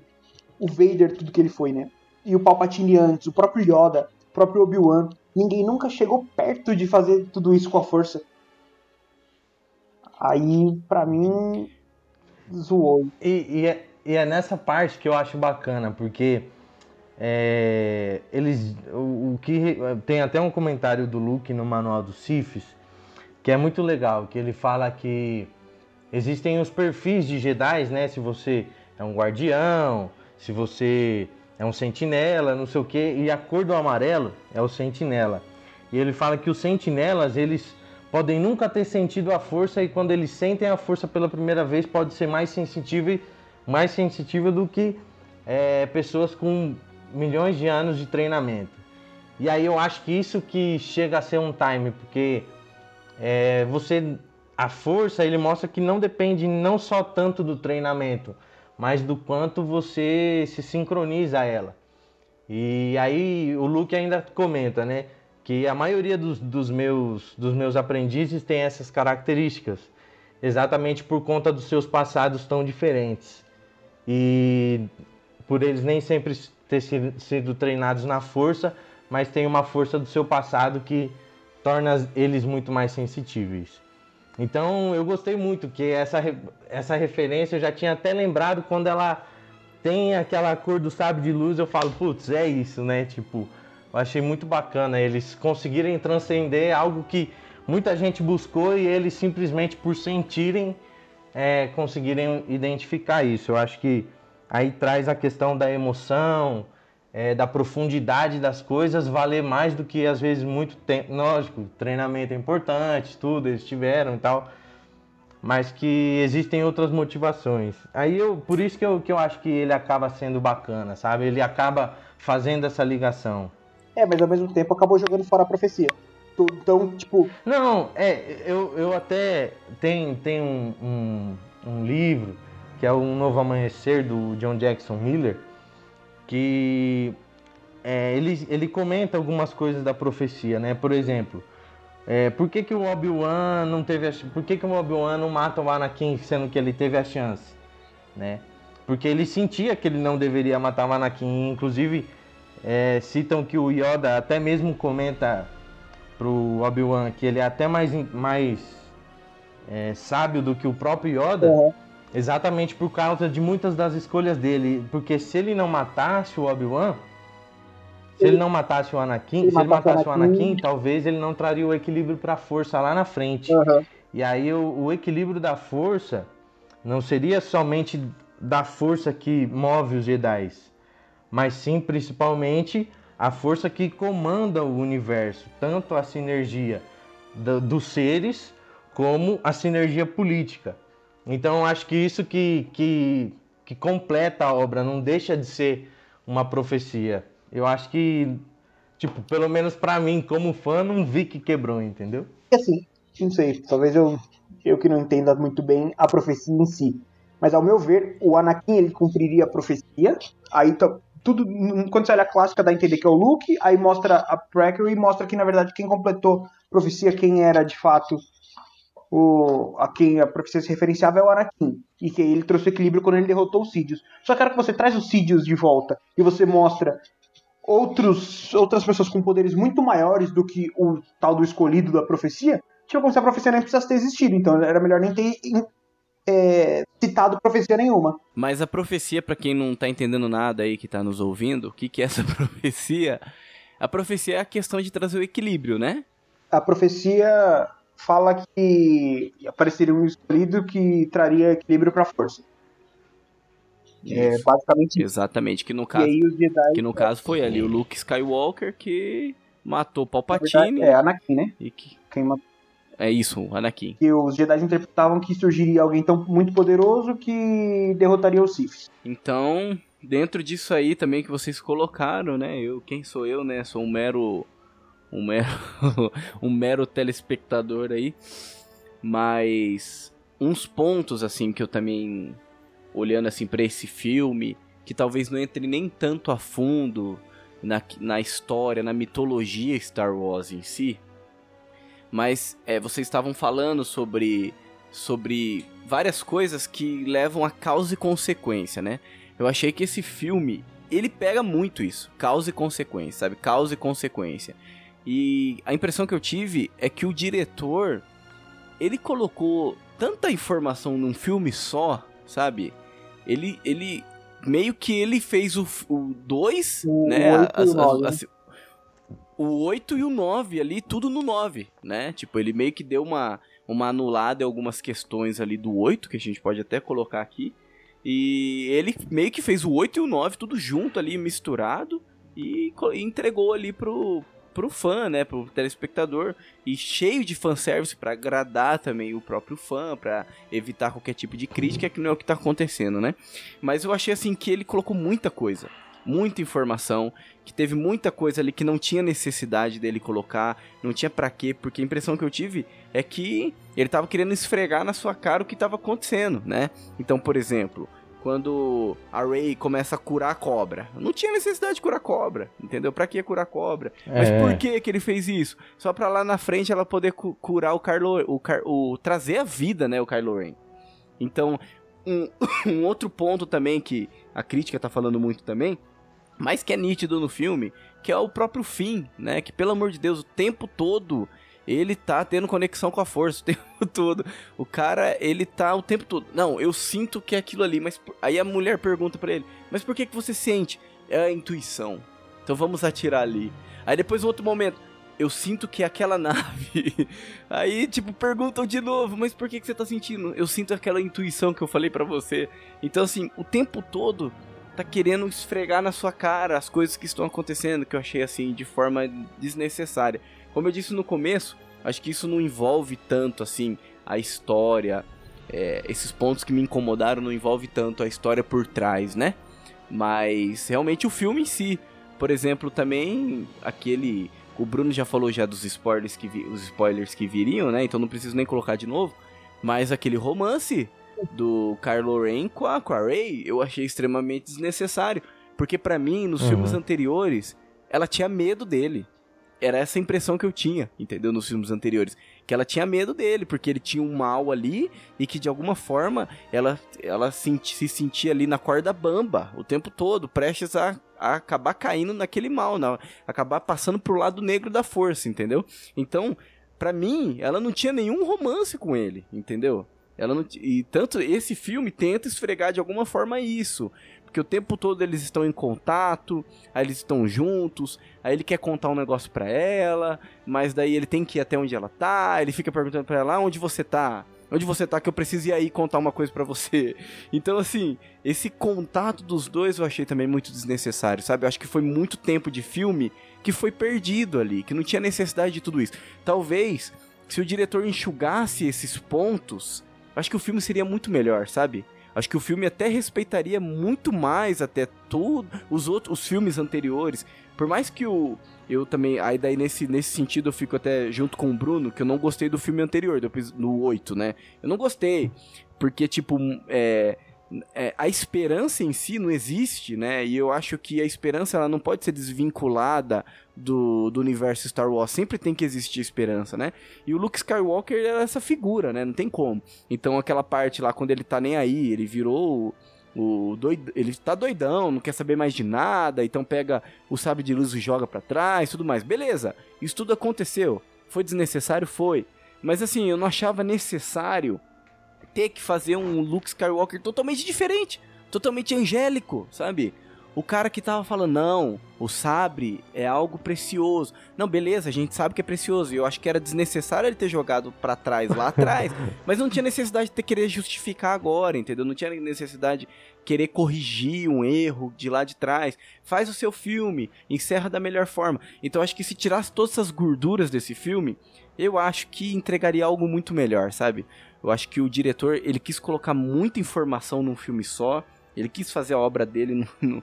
o Vader, tudo que ele foi, né? E o Palpatine antes, o próprio Yoda, o próprio Obi-Wan, ninguém nunca chegou perto de fazer tudo isso com a força. Aí, para mim, zoou. E, e, é, e, é, nessa parte que eu acho bacana, porque é, eles. O, o, que tem até um comentário do Luke no manual dos Siths que é muito legal, que ele fala que existem os perfis de Jedi, né? Se você é um guardião, se você é um sentinela, não sei o que, e a cor do amarelo é o sentinela. E ele fala que os sentinelas, eles podem nunca ter sentido a força e quando eles sentem a força pela primeira vez pode ser mais sensitivo, mais sensitiva do que é, pessoas com milhões de anos de treinamento. E aí eu acho que isso que chega a ser um time, porque é, você a força ele mostra que não depende não só tanto do treinamento, mas do quanto você se sincroniza a ela. E aí o Luke ainda comenta, né, que a maioria dos, dos, meus, dos meus aprendizes tem essas características, exatamente por conta dos seus passados tão diferentes. E por eles nem sempre ter sido treinados na força, mas tem uma força do seu passado que torna eles muito mais sensitíveis. Então eu gostei muito que essa, essa referência eu já tinha até lembrado quando ela tem aquela cor do sábio de luz, eu falo, putz, é isso, né? Tipo, eu achei muito bacana eles conseguirem transcender algo que muita gente buscou e eles simplesmente por sentirem é, conseguirem identificar isso. Eu acho que aí traz a questão da emoção, é, da profundidade das coisas valer mais do que às vezes muito tempo. Lógico, treinamento é importante, tudo, eles tiveram e tal, mas que existem outras motivações. Aí eu, por isso que eu, que eu acho que ele acaba sendo bacana, sabe? Ele acaba fazendo essa ligação. É, mas ao mesmo tempo acabou jogando fora a profecia. Então, tipo. Não, é, eu, eu até. Tem, tem um, um, um livro que é Um Novo Amanhecer do John Jackson Miller que é, ele, ele comenta algumas coisas da profecia, né? Por exemplo, é, por que, que o Obi-Wan não teve a, por que, que o Obi-Wan não mata o Anakin sendo que ele teve a chance, né? Porque ele sentia que ele não deveria matar o Anakin, inclusive é, citam que o Yoda até mesmo comenta pro Obi-Wan que ele é até mais, mais é, sábio do que o próprio Yoda. Uhum Exatamente por causa de muitas das escolhas dele. Porque se ele não matasse o Obi-Wan, se ele, ele, não matasse o Anakin, se ele matasse o Anakin, Anakin, talvez ele não traria o equilíbrio para a força lá na frente. Uhum. E aí o, o, equilíbrio da força não seria somente da força que move os Jedi, mas sim principalmente a força que comanda o universo, tanto a sinergia do, dos seres como a sinergia política. Então acho que isso que, que, que completa a obra, não deixa de ser uma profecia. Eu acho que, tipo, pelo menos para mim, como fã, não vi que quebrou, entendeu? Assim, não sei, talvez eu, eu que não entenda muito bem a profecia em si. Mas ao meu ver, o Anakin ele cumpriria a profecia, aí tudo. Quando você olha a clássica, dá a entender que é o Luke, aí mostra a Prequel e mostra que, na verdade, quem completou a profecia, quem era de fato o, a quem a profecia se referenciava é o Anakin. E que ele trouxe equilíbrio quando ele derrotou os Sidious. Só que a que você traz os Sidious de volta e você mostra outros, outras pessoas com poderes muito maiores do que o tal do escolhido da profecia, tipo como se a profecia nem precisasse ter existido. Então era melhor nem ter é, citado profecia nenhuma. Mas a profecia, para quem não tá entendendo nada aí que tá nos ouvindo, o que, que é essa [laughs] profecia? A profecia é a questão de trazer o equilíbrio, né? A profecia fala que apareceria um escolhido que traria equilíbrio para a força. É basicamente Exatamente, que no caso, Jedi, que no caso foi ali o Luke Skywalker que matou Palpatine. É, Anakin, né? E que... Quem matou... É isso, Anakin. Que os Jedi interpretavam que surgiria alguém tão muito poderoso que derrotaria os Sith. Então, dentro disso aí também que vocês colocaram, né? Eu, quem sou eu, né? Sou um mero um mero, [laughs] um mero telespectador aí. Mas uns pontos assim que eu também olhando assim para esse filme, que talvez não entre nem tanto a fundo na, na história, na mitologia Star Wars em si, mas é, vocês estavam falando sobre sobre várias coisas que levam a causa e consequência, né? Eu achei que esse filme ele pega muito isso, causa e consequência, sabe? Causa e consequência. E a impressão que eu tive é que o diretor ele colocou tanta informação num filme só, sabe? Ele, ele meio que ele fez o 2, né? O 8 e o 9 ali, tudo no 9, né? Tipo, ele meio que deu uma, uma anulada em algumas questões ali do 8, que a gente pode até colocar aqui. E ele meio que fez o 8 e o 9 tudo junto ali, misturado, e, e entregou ali pro, pro fã, né, pro telespectador e cheio de fanservice para agradar também o próprio fã, para evitar qualquer tipo de crítica, que não é o que tá acontecendo, né? Mas eu achei assim que ele colocou muita coisa, muita informação, que teve muita coisa ali que não tinha necessidade dele colocar, não tinha para quê, porque a impressão que eu tive é que ele tava querendo esfregar na sua cara o que tava acontecendo, né? Então, por exemplo, quando a Ray começa a curar a cobra. Não tinha necessidade de curar a cobra, entendeu? Pra que curar a cobra? É. Mas por que que ele fez isso? Só pra lá na frente ela poder cu curar o Carlo... O, Car o, trazer a vida, né, o Kylo Ren. Então, um, [coughs] um outro ponto também que a crítica tá falando muito também, mas que é nítido no filme, que é o próprio fim, né? Que, pelo amor de Deus, o tempo todo ele tá tendo conexão com a força [laughs] o tempo todo. O cara, ele tá o tempo todo. Não, eu sinto que é aquilo ali, mas aí a mulher pergunta para ele: "Mas por que que você sente?" É a intuição. Então vamos atirar ali. Aí depois outro momento, eu sinto que é aquela [laughs] nave. Aí, tipo, perguntam de novo, mas por que, que você tá sentindo? Eu sinto aquela intuição que eu falei para você. Então, assim, o tempo todo tá querendo esfregar na sua cara as coisas que estão acontecendo, que eu achei, assim, de forma desnecessária. Como eu disse no começo, acho que isso não envolve tanto assim a história. É, esses pontos que me incomodaram não envolve tanto a história por trás, né? Mas realmente o filme em si. Por exemplo, também aquele. O Bruno já falou já dos spoilers que, vi, os spoilers que viriam, né? Então não preciso nem colocar de novo. Mas aquele romance do Kylo Ren com a, com a Rey eu achei extremamente desnecessário. Porque para mim, nos uhum. filmes anteriores, ela tinha medo dele era essa impressão que eu tinha, entendeu? Nos filmes anteriores. Que ela tinha medo dele, porque ele tinha um mal ali e que de alguma forma ela, ela se, se sentia ali na corda bamba o tempo todo, prestes a, a acabar caindo naquele mal, na, acabar passando pro lado negro da força, entendeu? Então, para mim, ela não tinha nenhum romance com ele, entendeu? Ela não, e tanto esse filme tenta esfregar de alguma forma isso. Porque o tempo todo eles estão em contato, aí eles estão juntos, aí ele quer contar um negócio pra ela, mas daí ele tem que ir até onde ela tá, ele fica perguntando pra ela, ah, onde você tá? Onde você tá que eu preciso ir aí contar uma coisa para você. [laughs] Então, assim, esse contato dos dois eu achei também muito desnecessário, sabe? Eu acho que foi muito tempo de filme que foi perdido ali, que não tinha necessidade de tudo isso. Talvez, se o diretor enxugasse esses pontos, acho que o filme seria muito melhor, sabe? Acho que o filme até respeitaria muito mais até tudo os outros os filmes anteriores. Por mais que o eu também, aí daí nesse, nesse sentido eu fico até junto com o Bruno, que eu não gostei do filme anterior, depois no 8, né? Eu não gostei, porque tipo, é, é, a esperança em si não existe, né? E eu acho que a esperança ela não pode ser desvinculada do, do universo Star Wars. Sempre tem que existir esperança, né? E o Luke Skywalker é essa figura, né? Não tem como. Então aquela parte lá, quando ele tá nem aí, ele virou o, o ele tá doidão, não quer saber mais de nada, então pega o sabre de luz e joga para trás, tudo mais. Beleza, isso tudo aconteceu. Foi desnecessário? Foi. Mas assim, eu não achava necessário ter que fazer um Luke Skywalker totalmente diferente, totalmente angélico, sabe? O cara que tava falando, não, o sabre é algo precioso. Não, beleza, a gente sabe que é precioso. E eu acho que era desnecessário ele ter jogado para trás, lá atrás. [laughs] mas não tinha necessidade de ter querer justificar agora, entendeu? Não tinha necessidade de querer corrigir um erro de lá de trás. Faz o seu filme, encerra da melhor forma. Então eu acho que se tirasse todas essas gorduras desse filme, eu acho que entregaria algo muito melhor, sabe? Eu acho que o diretor, ele quis colocar muita informação num filme só. Ele quis fazer a obra dele, no, [laughs] no,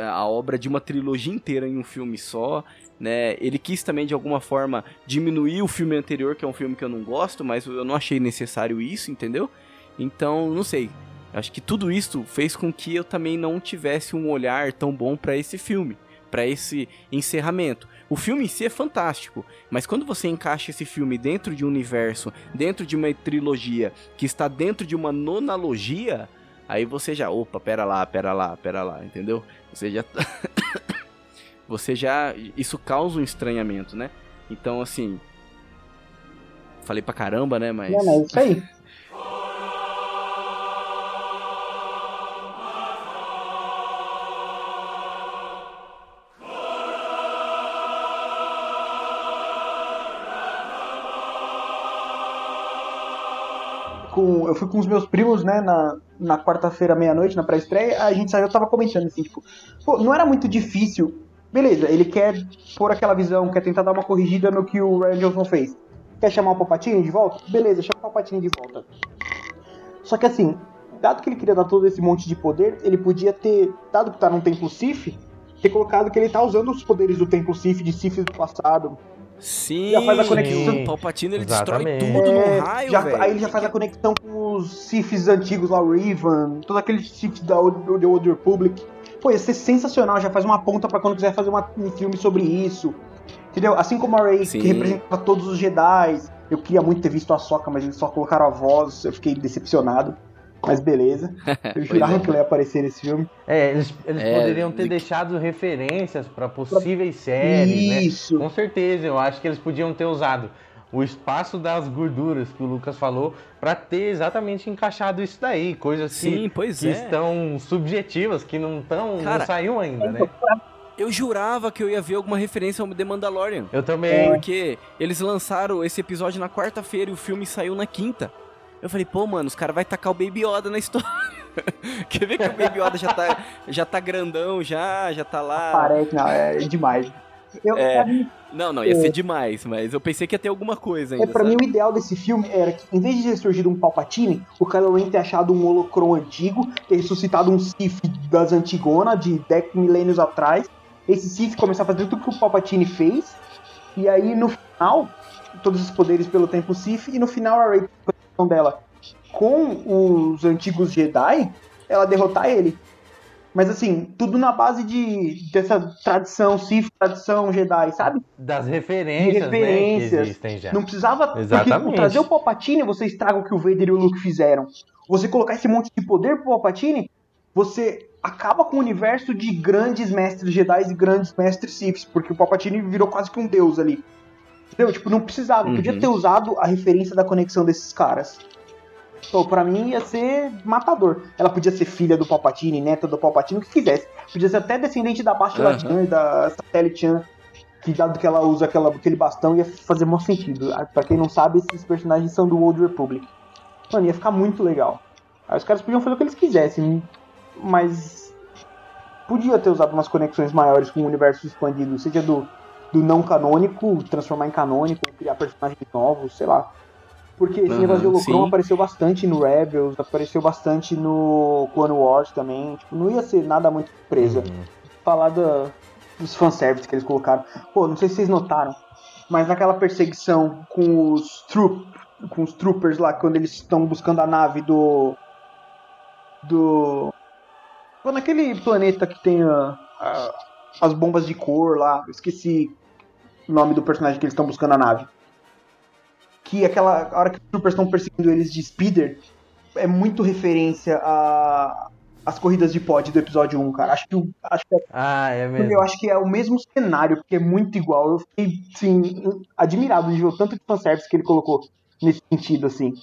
a obra de uma trilogia inteira em um filme só, né? Ele quis também, de alguma forma, diminuir o filme anterior, que é um filme que eu não gosto, mas eu não achei necessário isso, entendeu? Então, não sei. Acho que tudo isso fez com que eu também não tivesse um olhar tão bom para esse filme, para esse encerramento. O filme em si é fantástico, mas quando você encaixa esse filme dentro de um universo, dentro de uma trilogia que está dentro de uma nonalogia, aí você já, opa, pera lá, pera lá, pera lá, entendeu? Você já [coughs] você já isso causa um estranhamento, né? Então assim, falei pra caramba, né, mas Não, é isso aí. [laughs] com, eu fui com os meus primos, né, na, na quarta-feira, meia-noite, na pré-estreia, a gente saiu, eu tava comentando assim, tipo, pô, não era muito difícil. Beleza, ele quer pôr aquela visão, quer tentar dar uma corrigida no que o Ryan Johnson fez. Quer chamar o Palpatine de volta? Beleza, chama o Palpatine de volta. Só que assim, dado que ele queria dar todo esse monte de poder, ele podia ter, dado que tá num templo Sith, ter colocado que ele tá usando os poderes do templo Sith, de Sith do passado, Sim, Já faz a conexão. o Palpatine ele Exatamente. destrói tudo É, num raio, já-. Aí ele já faz a conexão com os Siths antigos lá, o Riven, todos aqueles Siths da Old, The Old Republic. Pô, ia ser sensacional, já faz uma ponta pra quando quiser fazer uma- um filme sobre isso. Entendeu? Assim como a Rey, Sim. que representa todos os Jedi. Eu queria muito ter visto a Soca, mas eles só colocaram a voz, eu fiquei decepcionado. Mas beleza. [laughs] Eu jurava é. que ela ia aparecer nesse filme. É, eles, eles É, poderiam ter de- deixado referências para possíveis séries, né? Isso. Com certeza, eu acho que eles podiam ter usado o espaço das gorduras que o Lucas falou para ter exatamente encaixado isso daí, coisas Sim, que, pois que é. estão subjetivas, que não estão, Cara, não saiu ainda, né? Eu jurava que eu ia ver alguma referência ao The Mandalorian. Eu também. Porque eles lançaram esse episódio na quarta-feira e o filme saiu na quinta. Eu falei, pô, mano, os caras vão tacar o Baby Yoda na [laughs] história. Quer ver que o Baby Yoda já tá, já tá grandão, já, já tá lá. Parece, não, é demais. Eu, É. mim, Não, não, ia ser demais, mas eu pensei que ia ter alguma coisa ainda. É, pra mim sabe? o ideal desse filme era que, em vez de ter surgido um Palpatine, o Kylo Ren ter achado um holocron antigo, ter ressuscitado um Sith das Antigona, de 10 milênios atrás, esse Sith começar a fazer tudo que o Palpatine fez, e aí no final, todos os poderes pelo tempo Sith, e no final a Rey, dela com os antigos Jedi, ela derrotar ele. Mas assim, tudo na base de dessa tradição Sith, tradição Jedi, sabe? Das referências, De referências. né, que existem já. Não precisava. Exatamente. Porque trazer o Palpatine, você estraga o que o Vader e o Luke fizeram. Você colocar esse monte de poder pro Palpatine, você acaba com o universo de grandes mestres Jedi e grandes mestres Siths, porque o Palpatine virou quase que um deus ali. Entendeu? Tipo, não precisava. Uhum. Podia ter usado a referência da conexão desses caras. Então, pra mim, ia ser matador. Ela podia ser filha do Palpatine, neta do Palpatine, o que quisesse. Podia ser até descendente da Bastila. Chan e da Satellite Chan, que dado que ela usa aquela, aquele bastão, ia fazer muito sentido. Ah, Pra quem não sabe, esses personagens são do Old Republic. Mano, ia ficar muito legal. Aí os caras podiam fazer o que eles quisessem, mas podia ter usado umas conexões maiores com o universo expandido, seja do, do não canônico, transformar em canônico, criar personagens novos, sei lá. Porque esse Aham, negócio de Holocron sim. apareceu bastante no Rebels, apareceu bastante no Clone Wars também. Tipo, não ia ser nada muito surpresa. Uhum. Falar da, dos fanservice que eles colocaram. Pô, não sei se vocês notaram, mas naquela perseguição com os troop, com os troopers lá, quando eles estão buscando a nave do do. Naquele planeta que tem a, a, as bombas de cor lá. Esqueci o nome do personagem que eles estão buscando a nave. Que aquela hora que os troopers estão perseguindo eles de speeder é muito referência a as corridas de pod do episódio 1, cara. Acho que, acho que é, Ah, é mesmo. eu acho que é o mesmo cenário, porque é muito igual. Eu fiquei, assim, admirado de ver o tanto de fanservice que ele colocou nesse sentido, assim.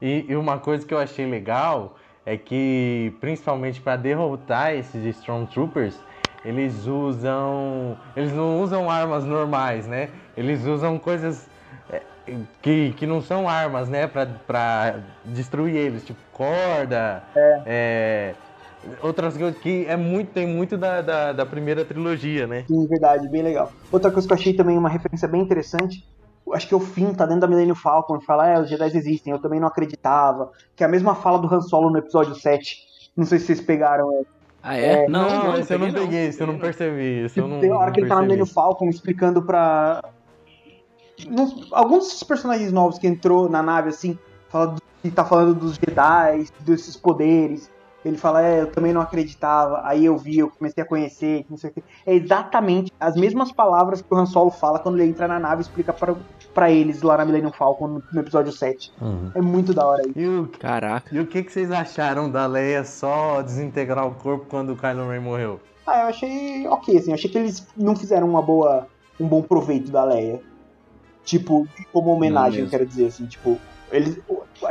E, e uma coisa que eu achei legal é que, principalmente para derrotar esses Stormtroopers, eles usam. Eles não usam armas normais, né? Eles usam coisas que, que não são armas, né? Pra, pra destruir eles, tipo corda, é, outras coisas que é muito, tem muito da, da, da primeira trilogia, né? Sim, verdade, bem legal. Outra coisa que eu achei também uma referência bem interessante, acho que o Finn tá dentro da Millennium Falcon e fala, é, os Jedi existem, eu também não acreditava, que é a mesma fala do Han Solo no episódio 7. Não sei se vocês pegaram. Ah, é? É, não, Não, não, esse eu não peguei, esse eu não percebi. Esse eu não, Tem uma hora que ele tá na. Millennium Falcon explicando pra. Nos- alguns desses personagens novos que entrou na nave, assim, fala do- que tá falando dos Jedi, desses poderes. Ele fala, é, eu também não acreditava, aí eu vi, eu comecei a conhecer, não sei o quê. É exatamente as mesmas palavras que o Han Solo fala quando ele entra na nave e explica pra, pra eles lá na Millennium Falcon no, no episódio 7. Uhum. É muito da hora isso. E o, Caraca. e o que, que vocês acharam da Leia só desintegrar o corpo quando o Kylo Ren morreu? Ah, eu achei ok, assim, eu achei que eles não fizeram uma boa, um bom proveito da Leia. Tipo, como homenagem, eu quero dizer, assim, tipo, ele,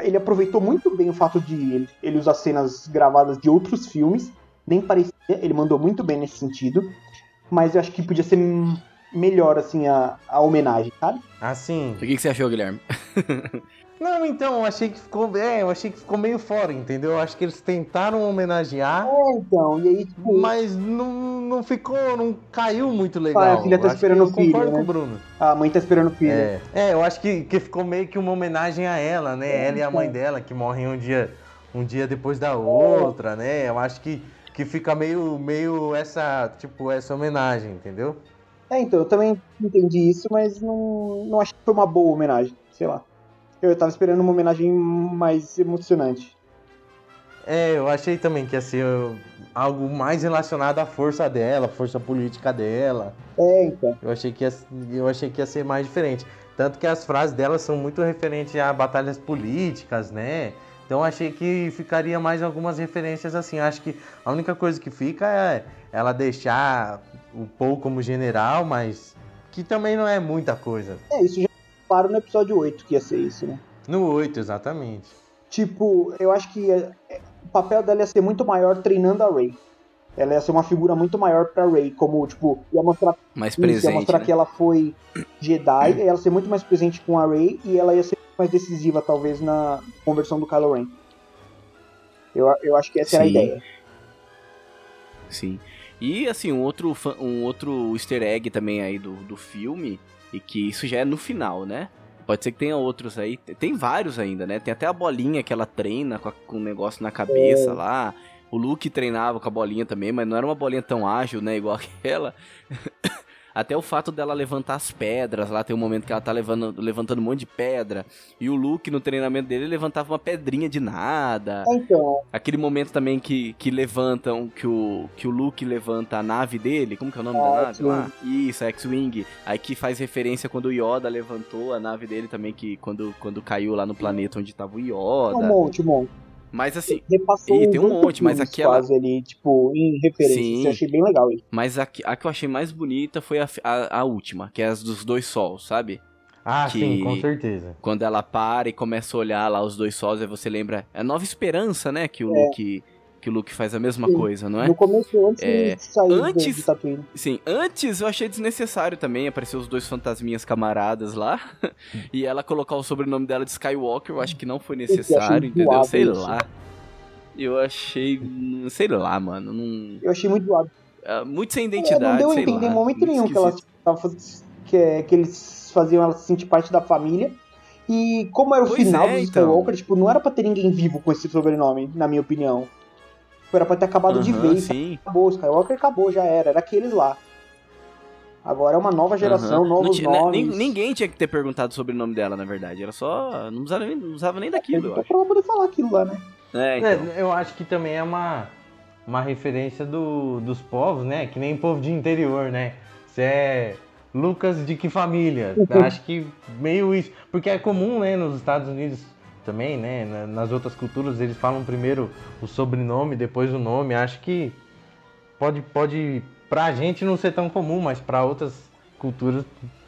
ele aproveitou muito bem o fato de ele, ele usar cenas gravadas de outros filmes, nem parecia, ele mandou muito bem nesse sentido, mas eu acho que podia ser melhor, assim, a, a homenagem, sabe? Assim. O que, que você achou, Guilherme? [laughs] Não, então, eu achei que ficou. É, eu achei que ficou meio fora, entendeu? Eu acho que eles tentaram homenagear, É, então, e aí, tipo, mas não, não ficou. não caiu muito legal. Ah, a filha tá acho esperando o filho, concordo né? com o Bruno. a mãe tá esperando o filho. É, é, eu acho que, que ficou meio que uma homenagem a ela, né? É, ela e a mãe então. dela, que morrem um dia, um dia depois da outra, né? Eu acho que, que fica meio, meio essa, tipo, essa homenagem, entendeu? É, então, eu também entendi isso, mas não, não achei que foi uma boa homenagem, sei lá. Eu tava esperando uma homenagem mais emocionante. É, eu achei também que ia ser uh, algo mais relacionado à força dela, força política dela. É, então. Eu achei que ia, eu achei que ia ser mais diferente. Tanto que as frases dela são muito referentes a batalhas políticas, né? Então achei que ficaria mais algumas referências assim. Acho que a única coisa que fica é ela deixar o Paul como general, mas que também não é muita coisa. É, isso já claro no episódio 8 que ia ser isso, né? No 8, exatamente. Tipo, eu acho que é, é, o papel dela ia ser muito maior treinando a Rey. Ela ia ser uma figura muito maior pra Rey, como, tipo, ia mostrar, Mais isso, ia presente. mostrar né? que ela foi Jedi, ia ela ser muito mais presente com a Rey e ela ia ser mais decisiva, talvez, na conversão do Kylo Ren. Eu, eu acho que essa era a Sim. ideia. Sim. E assim, um outro, um outro easter egg também aí do, do filme, e que isso já é no final, né? Pode ser que tenha outros aí. Tem vários ainda, né? Tem até a bolinha que ela treina com, a- com um negócio na cabeça É. lá. O Luke treinava com a bolinha também, mas não era uma bolinha tão ágil, né? Igual [laughs] aquela. Até o fato dela levantar as pedras lá, tem um momento que ela tá levando, levantando um monte de pedra. E o Luke, no treinamento dele, levantava uma pedrinha de nada. Então, Aquele momento também que, que levantam, que o, que o Luke levanta a nave dele, como que é o nome da nave lá? Isso, a X-Wing. Aí que faz referência quando o Yoda levantou a nave dele também, que quando, quando caiu lá no planeta onde tava o um Yoda. monte, um monte. Mas assim, Ih, tem um monte, mas aquela- quase ali, tipo, em referência. Sim. Isso eu achei bem legal isso. mas a, que- a que eu achei mais bonita foi a, a, a última, que é as dos dois sols, sabe? Ah, Que- sim, com certeza. Quando ela para e começa a olhar lá os dois sols, aí você lembra. É a Nova Esperança, né? Que o É. Luke. Que o Luke faz a mesma Sim. coisa, não é? No começo, antes É, de sair antes- de Tatooine. Sim, antes eu achei desnecessário também aparecer os dois fantasminhas camaradas lá [laughs] e ela colocar o sobrenome dela de Skywalker, eu acho que não foi necessário, entendeu? zoado Sei isso. lá. Eu achei, hum, sei lá, mano, não, Eu achei muito zoado. é, muito sem É, identidade, não deu a entender em momento nenhum que, ela que, é- que eles faziam ela se sentir parte da família. E como era o Pois final é, do então. Skywalker, tipo, não era pra ter ninguém vivo com esse sobrenome, na minha opinião. Tipo, Era pra ter acabado de Aham, vez. sim. Acabou, o Skywalker acabou, já era. Era aqueles lá. Agora é uma nova geração. Não novos tinha- né, nomes. nin- ninguém tinha que ter perguntado sobre o nome dela, na verdade. Era só. Não usava nem, não usava nem daquilo, eu Então acho. pra ela poder falar aquilo lá, né? É, então. É, eu acho que também é uma, uma referência do, dos povos, né? Que nem povo de interior, né? Você é Lucas de que família? [laughs] Acho que meio isso. Porque é comum, né, nos Estados Unidos também, né? na- Nas outras culturas eles falam primeiro o sobrenome, depois o nome. Acho que pode, pode pra gente não ser tão comum, mas pra outras culturas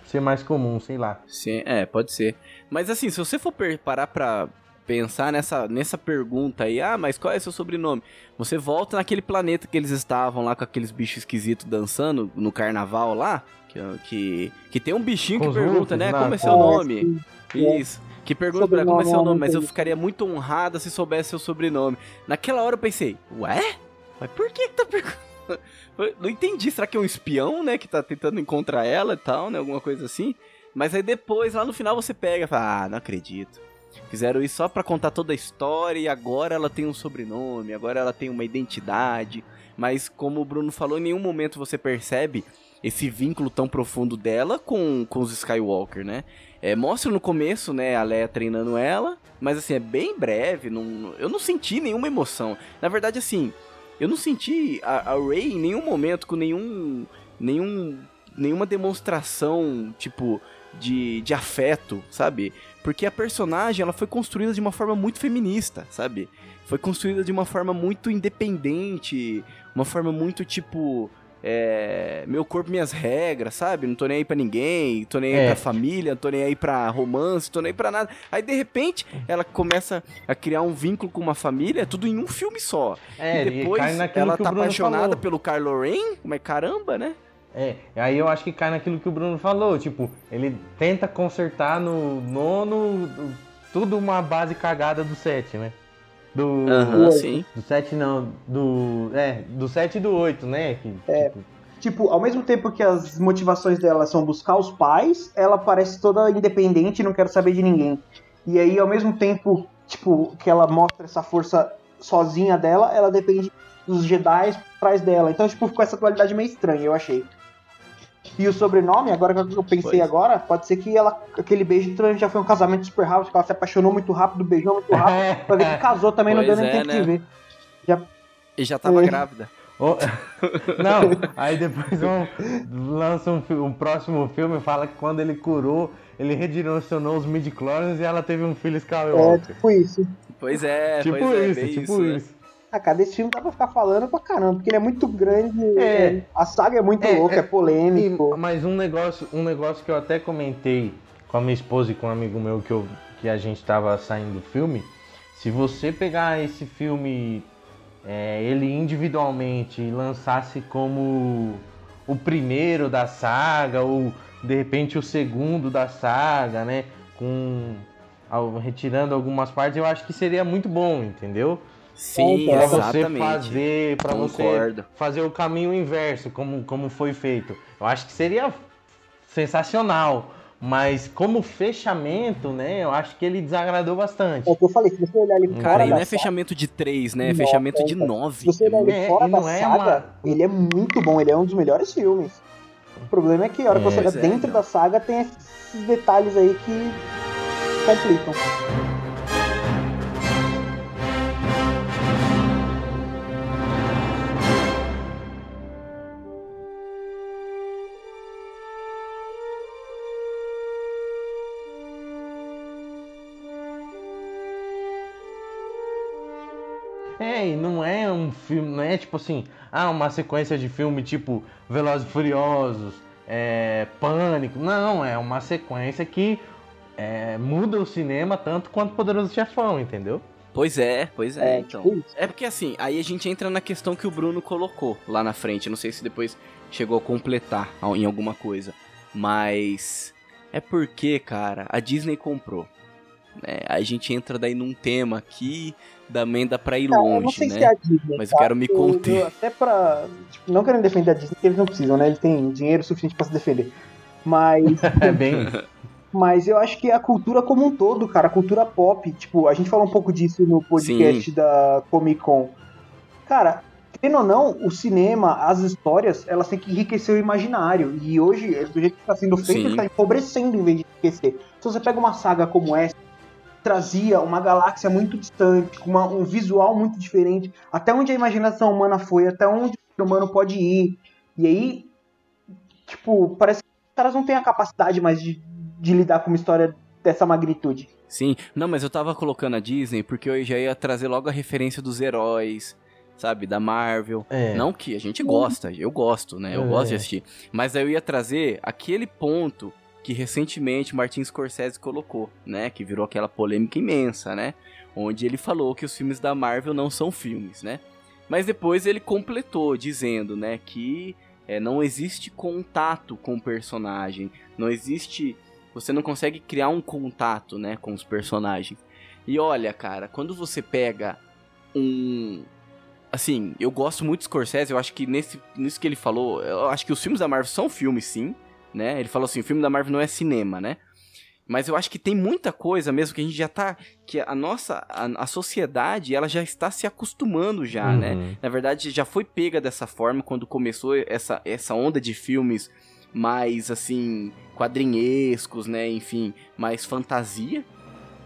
ser mais comum, sei lá. Sim, é, pode ser. Mas assim, se você for parar pra pensar nessa, nessa pergunta aí, ah, mas qual é seu sobrenome? Você volta naquele planeta que eles estavam lá com aqueles bichos esquisitos dançando no carnaval lá, que, que, que tem um bichinho que pergunta, né, né? como é seu nome? É. Isso. Que pergunta pra como é seu nome, mas eu entendi. ficaria muito honrada se soubesse seu sobrenome. Naquela hora eu pensei, ué? Mas por que que tá perguntando? [laughs] Não entendi, será que é um espião, né, que tá tentando encontrar ela e tal, né, alguma coisa assim? Mas aí depois, lá no final, você pega e fala, ah, não acredito. Fizeram isso só pra contar toda a história e agora ela tem um sobrenome, agora ela tem uma identidade. Mas como o Bruno falou, em nenhum momento você percebe esse vínculo tão profundo dela com, com os Skywalker, né? É, mostra no começo, né, a Leia treinando ela, mas assim, é bem breve, não, eu não senti nenhuma emoção. Na verdade, assim, eu não senti a, a Rey em nenhum momento com nenhum, nenhum, nenhuma demonstração, tipo, de, de afeto, sabe? Porque a personagem, ela foi construída de uma forma muito feminista, sabe? Foi construída de uma forma muito independente, uma forma muito, tipo... é, meu corpo, minhas regras, sabe? Não tô nem aí pra ninguém, tô nem aí É. pra família, não tô nem aí pra romance, tô nem aí pra nada. Aí, de repente, ela começa a criar um vínculo com uma família, tudo em um filme só. É, e depois ela tá apaixonada falou. pelo Kylo Ren, mas caramba, né? É, aí eu acho que cai naquilo que o Bruno falou, tipo, ele tenta consertar no nono do- tudo uma base cagada do 7, né? Do, Aham, Oi. sim. do 7 não, do. É, do 7 e do 8, né? Que, tipo, Tipo, ao mesmo tempo que as motivações dela são buscar os pais, ela parece toda independente e não quer saber de ninguém. E aí, ao mesmo tempo, tipo, que ela mostra essa força sozinha dela, ela depende dos Jedi por trás dela. Então, tipo, ficou essa dualidade meio estranha, eu achei. E o sobrenome, agora que eu pensei Pois. agora, pode ser que ela, aquele beijo já foi um casamento super rápido, que ela se apaixonou muito rápido, beijou muito [laughs] rápido, pra ver que casou também, não Pois deu nem é, tempo né? de ver. E já tava É. grávida. Ô, [laughs] não, aí depois um, lança um, um próximo filme e fala que quando ele curou, ele redirecionou os midi-clones e ela teve um filho É, Skywalker. tipo isso. Pois é, tipo pois é, isso, bem tipo isso. né? Ah, cara, desse filme dá pra ficar falando pra caramba, porque ele é muito grande, É. é, a saga é muito É, louca, é, é- polêmico. E- mas um negócio, um negócio que eu até comentei com a minha esposa e com um amigo meu que, eu, que a gente tava saindo do filme, se você pegar esse filme, é, ele individualmente e lançasse como o primeiro da saga, ou de repente o segundo da saga, né? Com. ao- retirando algumas partes, eu acho que seria muito bom, entendeu? Sim, Pra Pra exatamente. você fazer, para você Concordo. fazer o caminho inverso, como, como foi feito. Eu acho que seria sensacional, mas como fechamento, né? Eu acho que ele desagradou bastante. É o que eu falei, se você olhar ele fora Cara, da não é fechamento de três, né? É fechamento de então. nove. se você olhar ele É, fora da não é saga, uma- ele é muito bom, ele é um dos melhores filmes. O problema é que a hora que É, você olha é, dentro da saga tem esses detalhes aí que complicam. É, e não é um filme, não é tipo assim, ah, uma sequência de filme tipo Velozes e Furiosos, é, Pânico. Não, é uma sequência que é, muda o cinema tanto quanto Poderoso Chefão, entendeu? Pois é, pois é, É, então. tipo. É porque assim, aí a gente entra na questão que o Bruno colocou lá na frente. Não sei se depois chegou a completar em alguma coisa. Mas é porque, cara, a Disney comprou. Né? A gente entra daí num tema aqui, também dá pra ir eu não longe, sei né? se é a Disney. Mas eu tá? quero me conter. eu- até pra. Tipo, não querendo defender a Disney, porque eles não precisam, né? Eles têm dinheiro suficiente pra se defender. Mas. [laughs] É bem. Mas eu acho que a cultura como um todo, cara, a cultura pop, tipo, a gente falou um pouco disso no podcast da Comic Con. Cara, querendo ou não, o cinema, as histórias, elas têm que enriquecer o imaginário. E hoje, do jeito que está sendo feito, Sim. ele tá empobrecendo em vez de enriquecer. Se você pega uma saga como essa, trazia uma galáxia muito distante, com uma, um visual muito diferente, até onde a imaginação humana foi, até onde o ser humano pode ir. E aí, tipo, parece que os caras não têm a capacidade mais de, de lidar com uma história dessa magnitude. Sim, não, mas eu tava colocando a Disney porque eu já ia trazer logo a referência dos heróis, sabe, da Marvel. É. Não que a gente gosta, eu gosto, né? Eu É. gosto de assistir. Mas aí eu ia trazer aquele ponto que recentemente Martin Scorsese colocou, né? Que virou aquela polêmica imensa, né? Onde ele falou que os filmes da Marvel não são filmes, né? Mas depois ele completou dizendo, né, que é, não existe contato com o personagem, não existe, você não consegue criar um contato, né, com os personagens. E olha, cara, quando você pega um assim, eu gosto muito de Scorsese, eu acho que nesse nisso que ele falou, eu acho que os filmes da Marvel são filmes sim, né? Ele falou assim, o filme da Marvel não é cinema, né? Mas eu acho que tem muita coisa mesmo que a gente já tá. Que a nossa. A, a sociedade, ela já está se acostumando já, Uhum. né? Na verdade, já foi pega dessa forma quando começou essa, essa onda de filmes mais, assim, quadrinhescos, né? Enfim, mais fantasia.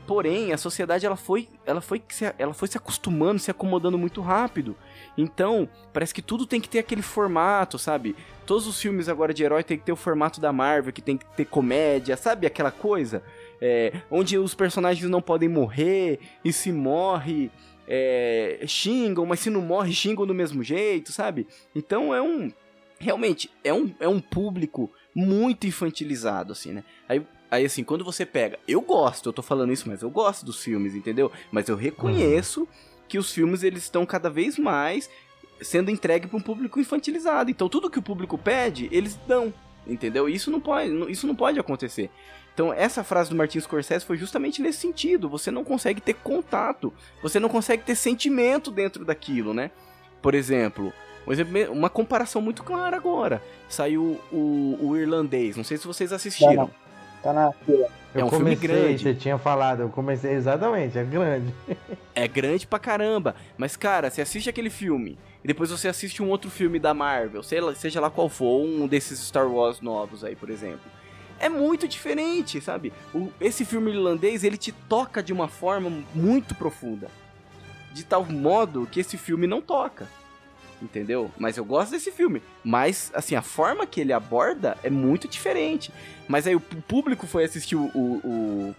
Porém, a sociedade, ela foi, ela foi, ela foi se acostumando, se acomodando muito rápido. Então, parece que tudo tem que ter aquele formato, sabe? Todos os filmes agora de herói tem que ter o formato da Marvel, que tem que ter comédia, sabe? Aquela coisa é, onde os personagens não podem morrer, e se morre, é, xingam, mas se não morre, xingam do mesmo jeito, sabe? Então é um. Realmente, é um, é um público muito infantilizado, assim, né? Aí, aí, assim, quando você pega. Eu gosto, eu tô falando isso, mas eu gosto dos filmes, entendeu? Mas eu reconheço que os filmes eles estão cada vez mais sendo entregue para um público infantilizado. Então tudo que o público pede, eles dão, entendeu? Isso não pode, isso não pode acontecer. Então essa frase do Martin Scorsese foi justamente nesse sentido. Você não consegue ter contato, você não consegue ter sentimento dentro daquilo, né? Por exemplo, um uma comparação muito clara agora. Saiu o, o irlandês. Não sei se vocês assistiram. Tá na fila. É Eu um filme comecei, grande. Você tinha falado, eu comecei exatamente, é grande. É grande pra caramba. Mas, cara, você assiste aquele filme e depois você assiste um outro filme da Marvel, sei lá, seja lá qual for, um desses Star Wars novos aí, por exemplo. É muito diferente, sabe? O- esse filme irlandês, ele te toca de uma forma muito profunda. De tal modo que esse filme não toca. Entendeu? Mas eu gosto desse filme. Mas, assim, a forma que ele aborda é muito diferente. Mas aí o público foi assistir o, o,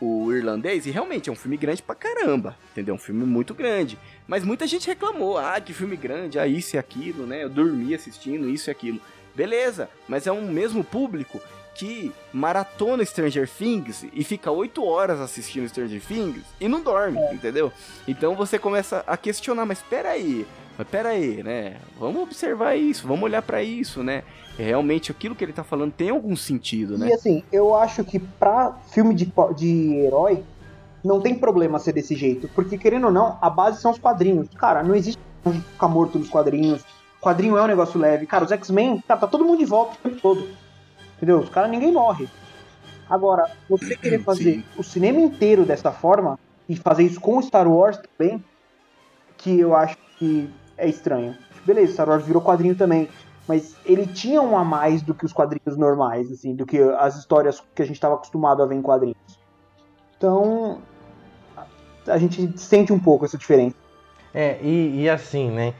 o, o irlandês e realmente é um filme grande pra caramba. Entendeu? Um filme muito grande. Mas muita gente reclamou. Ah, que filme grande. Ah, isso e aquilo, né? Eu dormi assistindo isso e aquilo. Beleza, mas é um mesmo público que maratona Stranger Things e fica 8 horas assistindo Stranger Things e não dorme, entendeu? Então você começa a questionar, mas peraí, mas peraí, né? Vamos observar isso, vamos olhar pra isso, né? Realmente aquilo que ele tá falando tem algum sentido, né? E assim, eu acho que pra filme de, de herói, não tem problema ser desse jeito. Porque, querendo ou não, a base são os quadrinhos. Cara, não existe ficar morto nos quadrinhos. Quadrinho é um negócio leve. Cara, os X-Men, cara, tá todo mundo de volta o tempo todo. Entendeu? Os caras, ninguém morre. Agora, você [clears throat] querer fazer Sim. o cinema inteiro dessa forma, e fazer isso com Star Wars também, que eu acho que é estranho. Beleza, Star Wars virou quadrinho também. Mas ele tinha um a mais do que os quadrinhos normais, assim, do que as histórias que a gente estava acostumado a ver em quadrinhos. Então, a gente sente um pouco essa diferença. É, e, e assim, né?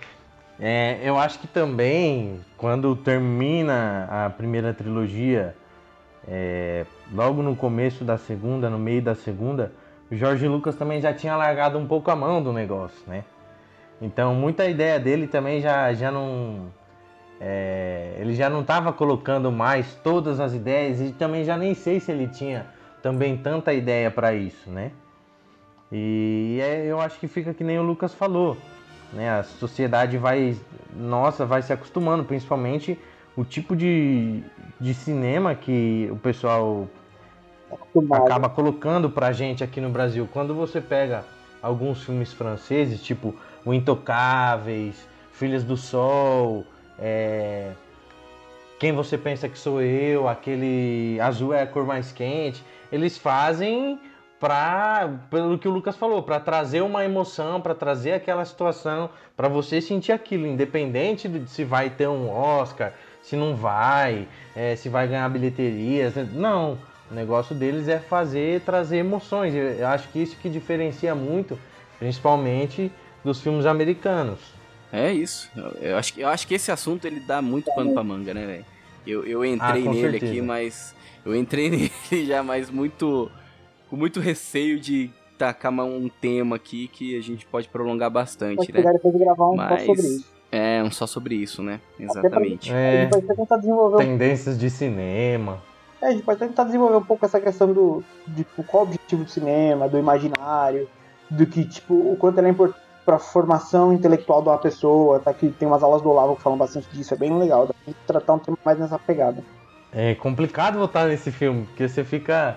É, eu acho que também, quando termina a primeira trilogia, é, logo no começo da segunda, no meio da segunda, o Jorge Lucas também já tinha largado um pouco a mão do negócio, né? Então, muita ideia dele também já, já não. é, ele já não estava colocando mais todas as ideias e também já nem sei se ele tinha também tanta ideia para isso, né? E é, eu acho que fica que nem o Lucas falou, né? A sociedade vai, nossa, vai se acostumando, principalmente o tipo de, de cinema que o pessoal acaba colocando pra gente aqui no Brasil. Quando você pega alguns filmes franceses, tipo O Intocáveis, Filhas do Sol, é, Quem Você Pensa Que Sou Eu, aquele Azul é a cor mais quente, eles fazem pra, pelo que o Lucas falou, para trazer uma emoção, para trazer aquela situação, para você sentir aquilo, independente de se vai ter um Oscar, se não vai, é, se vai ganhar bilheterias. Não, O negócio deles é fazer, trazer emoções. Eu acho que isso que diferencia muito, principalmente dos filmes americanos. É isso. Eu acho, que, eu acho que esse assunto ele dá muito pano pra manga, né, velho? Eu, eu entrei ah, nele certeza. aqui, mas. Eu entrei [laughs] nele já, mas muito. Com muito receio de tacar um tema aqui que a gente pode prolongar bastante, né? Depois gravar um mas... sobre isso. É, um só sobre isso, né? Exatamente. É, a gente pode tentar desenvolver Tendências de cinema. É, a gente pode tentar desenvolver um pouco essa questão do. De, tipo, qual o objetivo do cinema, do imaginário, do que, tipo, o quanto ele é importante pra formação intelectual de uma pessoa, tá? Que tem umas aulas do Olavo que falam bastante disso, é bem legal. Dá pra tratar um tema mais nessa pegada. É complicado votar nesse filme, porque você fica.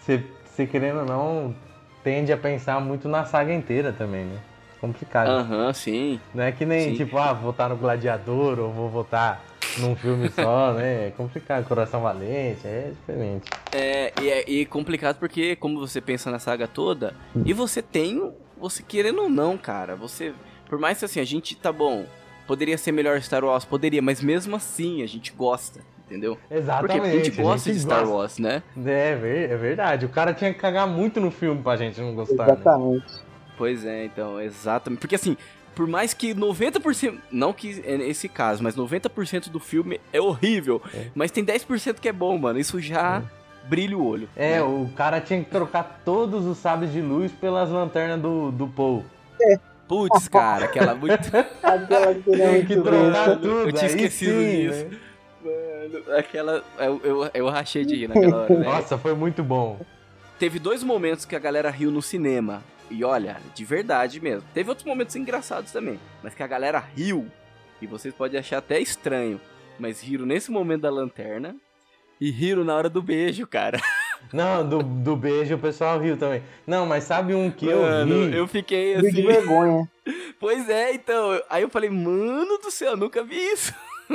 Você, você querendo ou não, tende a pensar muito na saga inteira também, né? Complicado. Aham, uhum, sim. Não é que nem, sim. tipo, ah, votar no Gladiador ou vou votar num filme só, [laughs] né? É complicado. Coração Valente, é diferente. É, e é e complicado porque, como você pensa na saga toda, e você tem você querendo ou não, cara, você. Por mais que assim, a gente tá bom, poderia ser melhor Star Wars, poderia, mas mesmo assim a gente gosta, entendeu? Exatamente. Porque a gente gosta a gente de Star gosta. Wars, né? É, é verdade. O cara tinha que cagar muito no filme pra gente não gostar. Né? Exatamente. Né? Pois é, então, exatamente. Porque assim, por mais que 90%, não que é esse caso, mas 90% do filme é horrível, é. mas tem 10% que é bom, mano. Isso já é brilha o olho. É, né? o cara tinha que trocar todos os sabres de luz pelas lanternas do, do Paul. É. Putz, cara, aquela [laughs] muito. aquela que trocar tudo. Eu tinha esquecido disso. Né? Mano, aquela. Eu, eu, eu rachei de rir naquela hora. Né? Nossa, foi muito bom. Teve dois momentos que a galera riu no cinema. E olha, de verdade mesmo. Teve outros momentos engraçados também. Mas que a galera riu. E vocês podem achar até estranho. Mas riram nesse momento da lanterna e riram na hora do beijo, cara. [laughs] Não, do, do beijo o pessoal riu também. Não, mas sabe um que mano, eu ri? Eu fiquei assim. De vergonha. [laughs] Pois é, então. Aí eu falei, mano do céu, nunca vi isso. [laughs]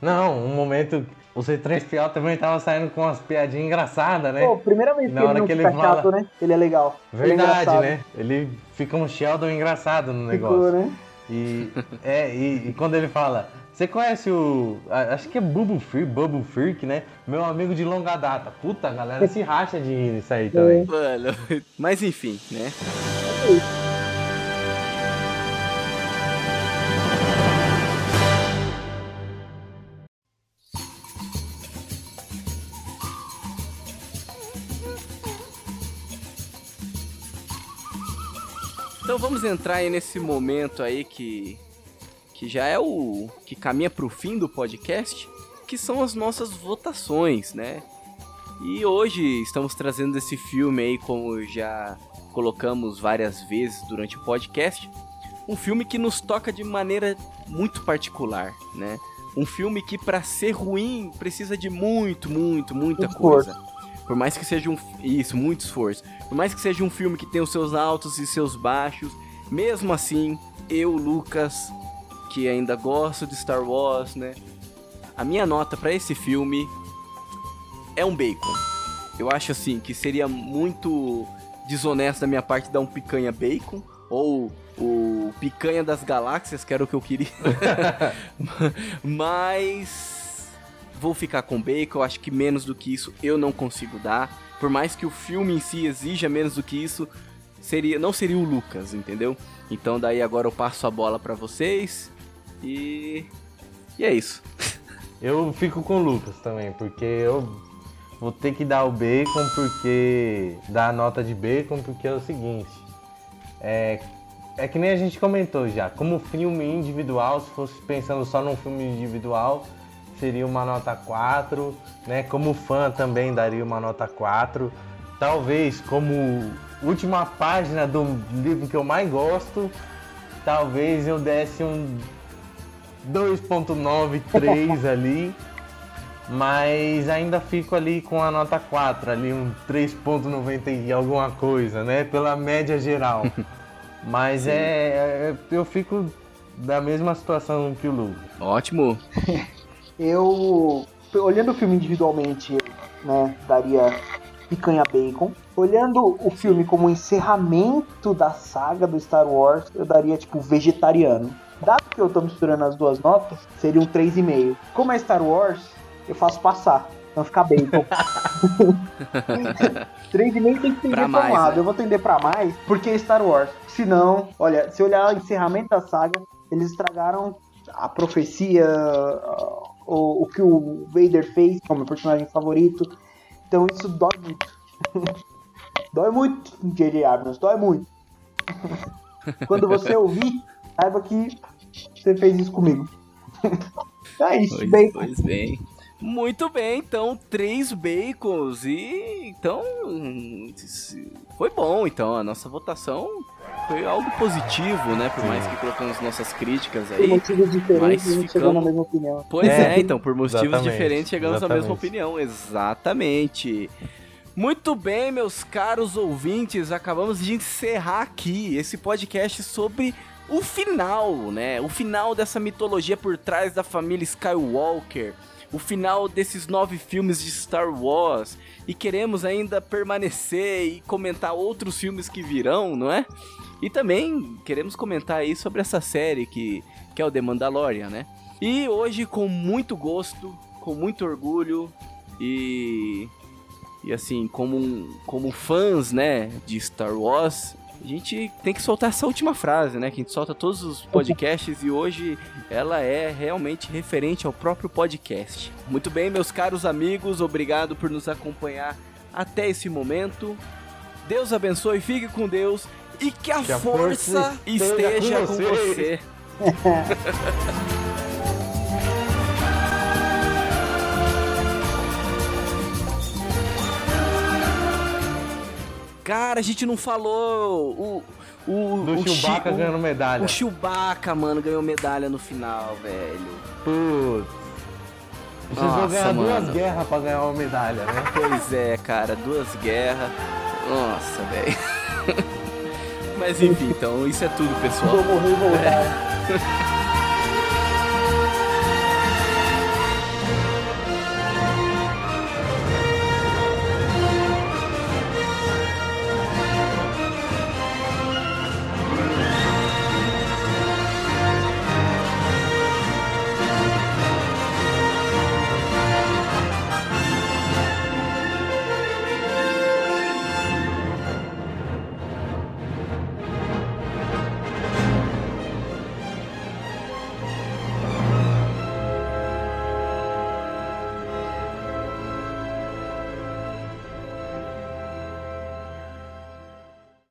Não, um momento. O C3PO também tava saindo com umas piadinhas engraçadas, né? Pô, primeira vez que ele, que ele fala... chato, né? Ele é legal. Verdade, ele é né? Ele fica um Sheldon engraçado no negócio. Ficou, né? E, é, e, e quando ele fala, você conhece o. Acho que é Bubble Freak, Freak, né? Meu amigo de longa data. Puta, a galera se racha de rir nisso aí também. Mano, [laughs] mas enfim, né? Então vamos entrar aí nesse momento aí que que já é o que caminha para o fim do podcast, que são as nossas votações, né? E hoje estamos trazendo esse filme aí, como já colocamos várias vezes durante o podcast, um filme que nos toca de maneira muito particular, né? Um filme que para ser ruim precisa de muito, muito, muita coisa. Por mais que seja um isso, muito esforço. Por mais que seja um filme que tem os seus altos e seus baixos, mesmo assim, eu, Lucas, que ainda gosto de Star Wars, né? A minha nota para esse filme é um bacon. Eu acho assim que seria muito desonesto da minha parte dar um picanha bacon ou o picanha das galáxias, que era o que eu queria. [laughs] Mas vou ficar com bacon, eu acho que menos do que isso eu não consigo dar. Por mais que o filme em si exija menos do que isso, seria não seria o Lucas, entendeu? Então daí agora eu passo a bola para vocês e. E é isso. Eu fico com o Lucas também, porque eu vou ter que dar o bacon porque. dar a nota de bacon porque é o seguinte. É, é que nem a gente comentou já, como filme individual, se fosse pensando só num filme individual, seria uma nota 4, né? Como fã também daria uma nota 4. Talvez como última página do livro que eu mais gosto, talvez eu desse um 2.93 [laughs] ali, mas ainda fico ali com a nota 4, ali um 3.90 e alguma coisa, né? Pela média geral. [laughs] Mas é, é, eu fico da mesma situação que o Lu. Ótimo. [laughs] eu olhando o filme individualmente, né, daria picanha bacon. Olhando o filme como encerramento da saga do Star Wars, eu daria tipo vegetariano. Dado que eu tô misturando as duas notas, seria um 3,5. Como é Star Wars, eu faço passar. Não ficar bacon. [laughs] 3,5 tem que tender Pra mais, né? Eu vou tender pra mais porque é Star Wars. Se não, olha, se olhar o encerramento da saga, eles estragaram a profecia, a- o, o que o Vader fez como meu personagem favorito. Então isso dói muito. [laughs] dói muito, J.J. Abrams, dói muito. [laughs] Quando você ouvir, saiba que você fez isso comigo. [laughs] é isso, Pois, bacon. pois bem. Muito bem, então, três bacons. E então. Foi bom, então. A nossa votação foi algo positivo, né? Por mais que colocamos nossas críticas Por aí. motivos diferentes, mas chegou na ficamos- mesma opinião. Pois é, É, [laughs] então, por motivos exatamente, diferentes chegamos à mesma exatamente. opinião. Exatamente. Muito bem, meus caros ouvintes, acabamos de encerrar aqui esse podcast sobre o final, né? O final dessa mitologia por trás da família Skywalker. O final desses nove filmes de Star Wars. E queremos ainda permanecer e comentar outros filmes que virão, não é? E também queremos comentar aí sobre essa série que, que é o The Mandalorian, né? E hoje, com muito gosto, com muito orgulho e. E assim, como, como fãs, né, de Star Wars, a gente tem que soltar essa última frase, né? Que a gente solta todos os podcasts e hoje ela é realmente referente ao próprio podcast. Muito bem, meus caros amigos, obrigado por nos acompanhar até esse momento. Deus abençoe, fique com Deus e que a, Que a força, força esteja, esteja com com você. você. [laughs] Cara, a gente não falou o. O, Do o Chewbacca Chi- ganhando medalha. O Chewbacca, mano, ganhou medalha no final, velho. Putz. Precisou Nossa, ganhar mano. duas guerras pra ganhar uma medalha, né? Pois é, cara, duas guerras. Nossa, velho. [laughs] Mas enfim, então, isso é tudo, pessoal. Vou morrer e voltar. [laughs]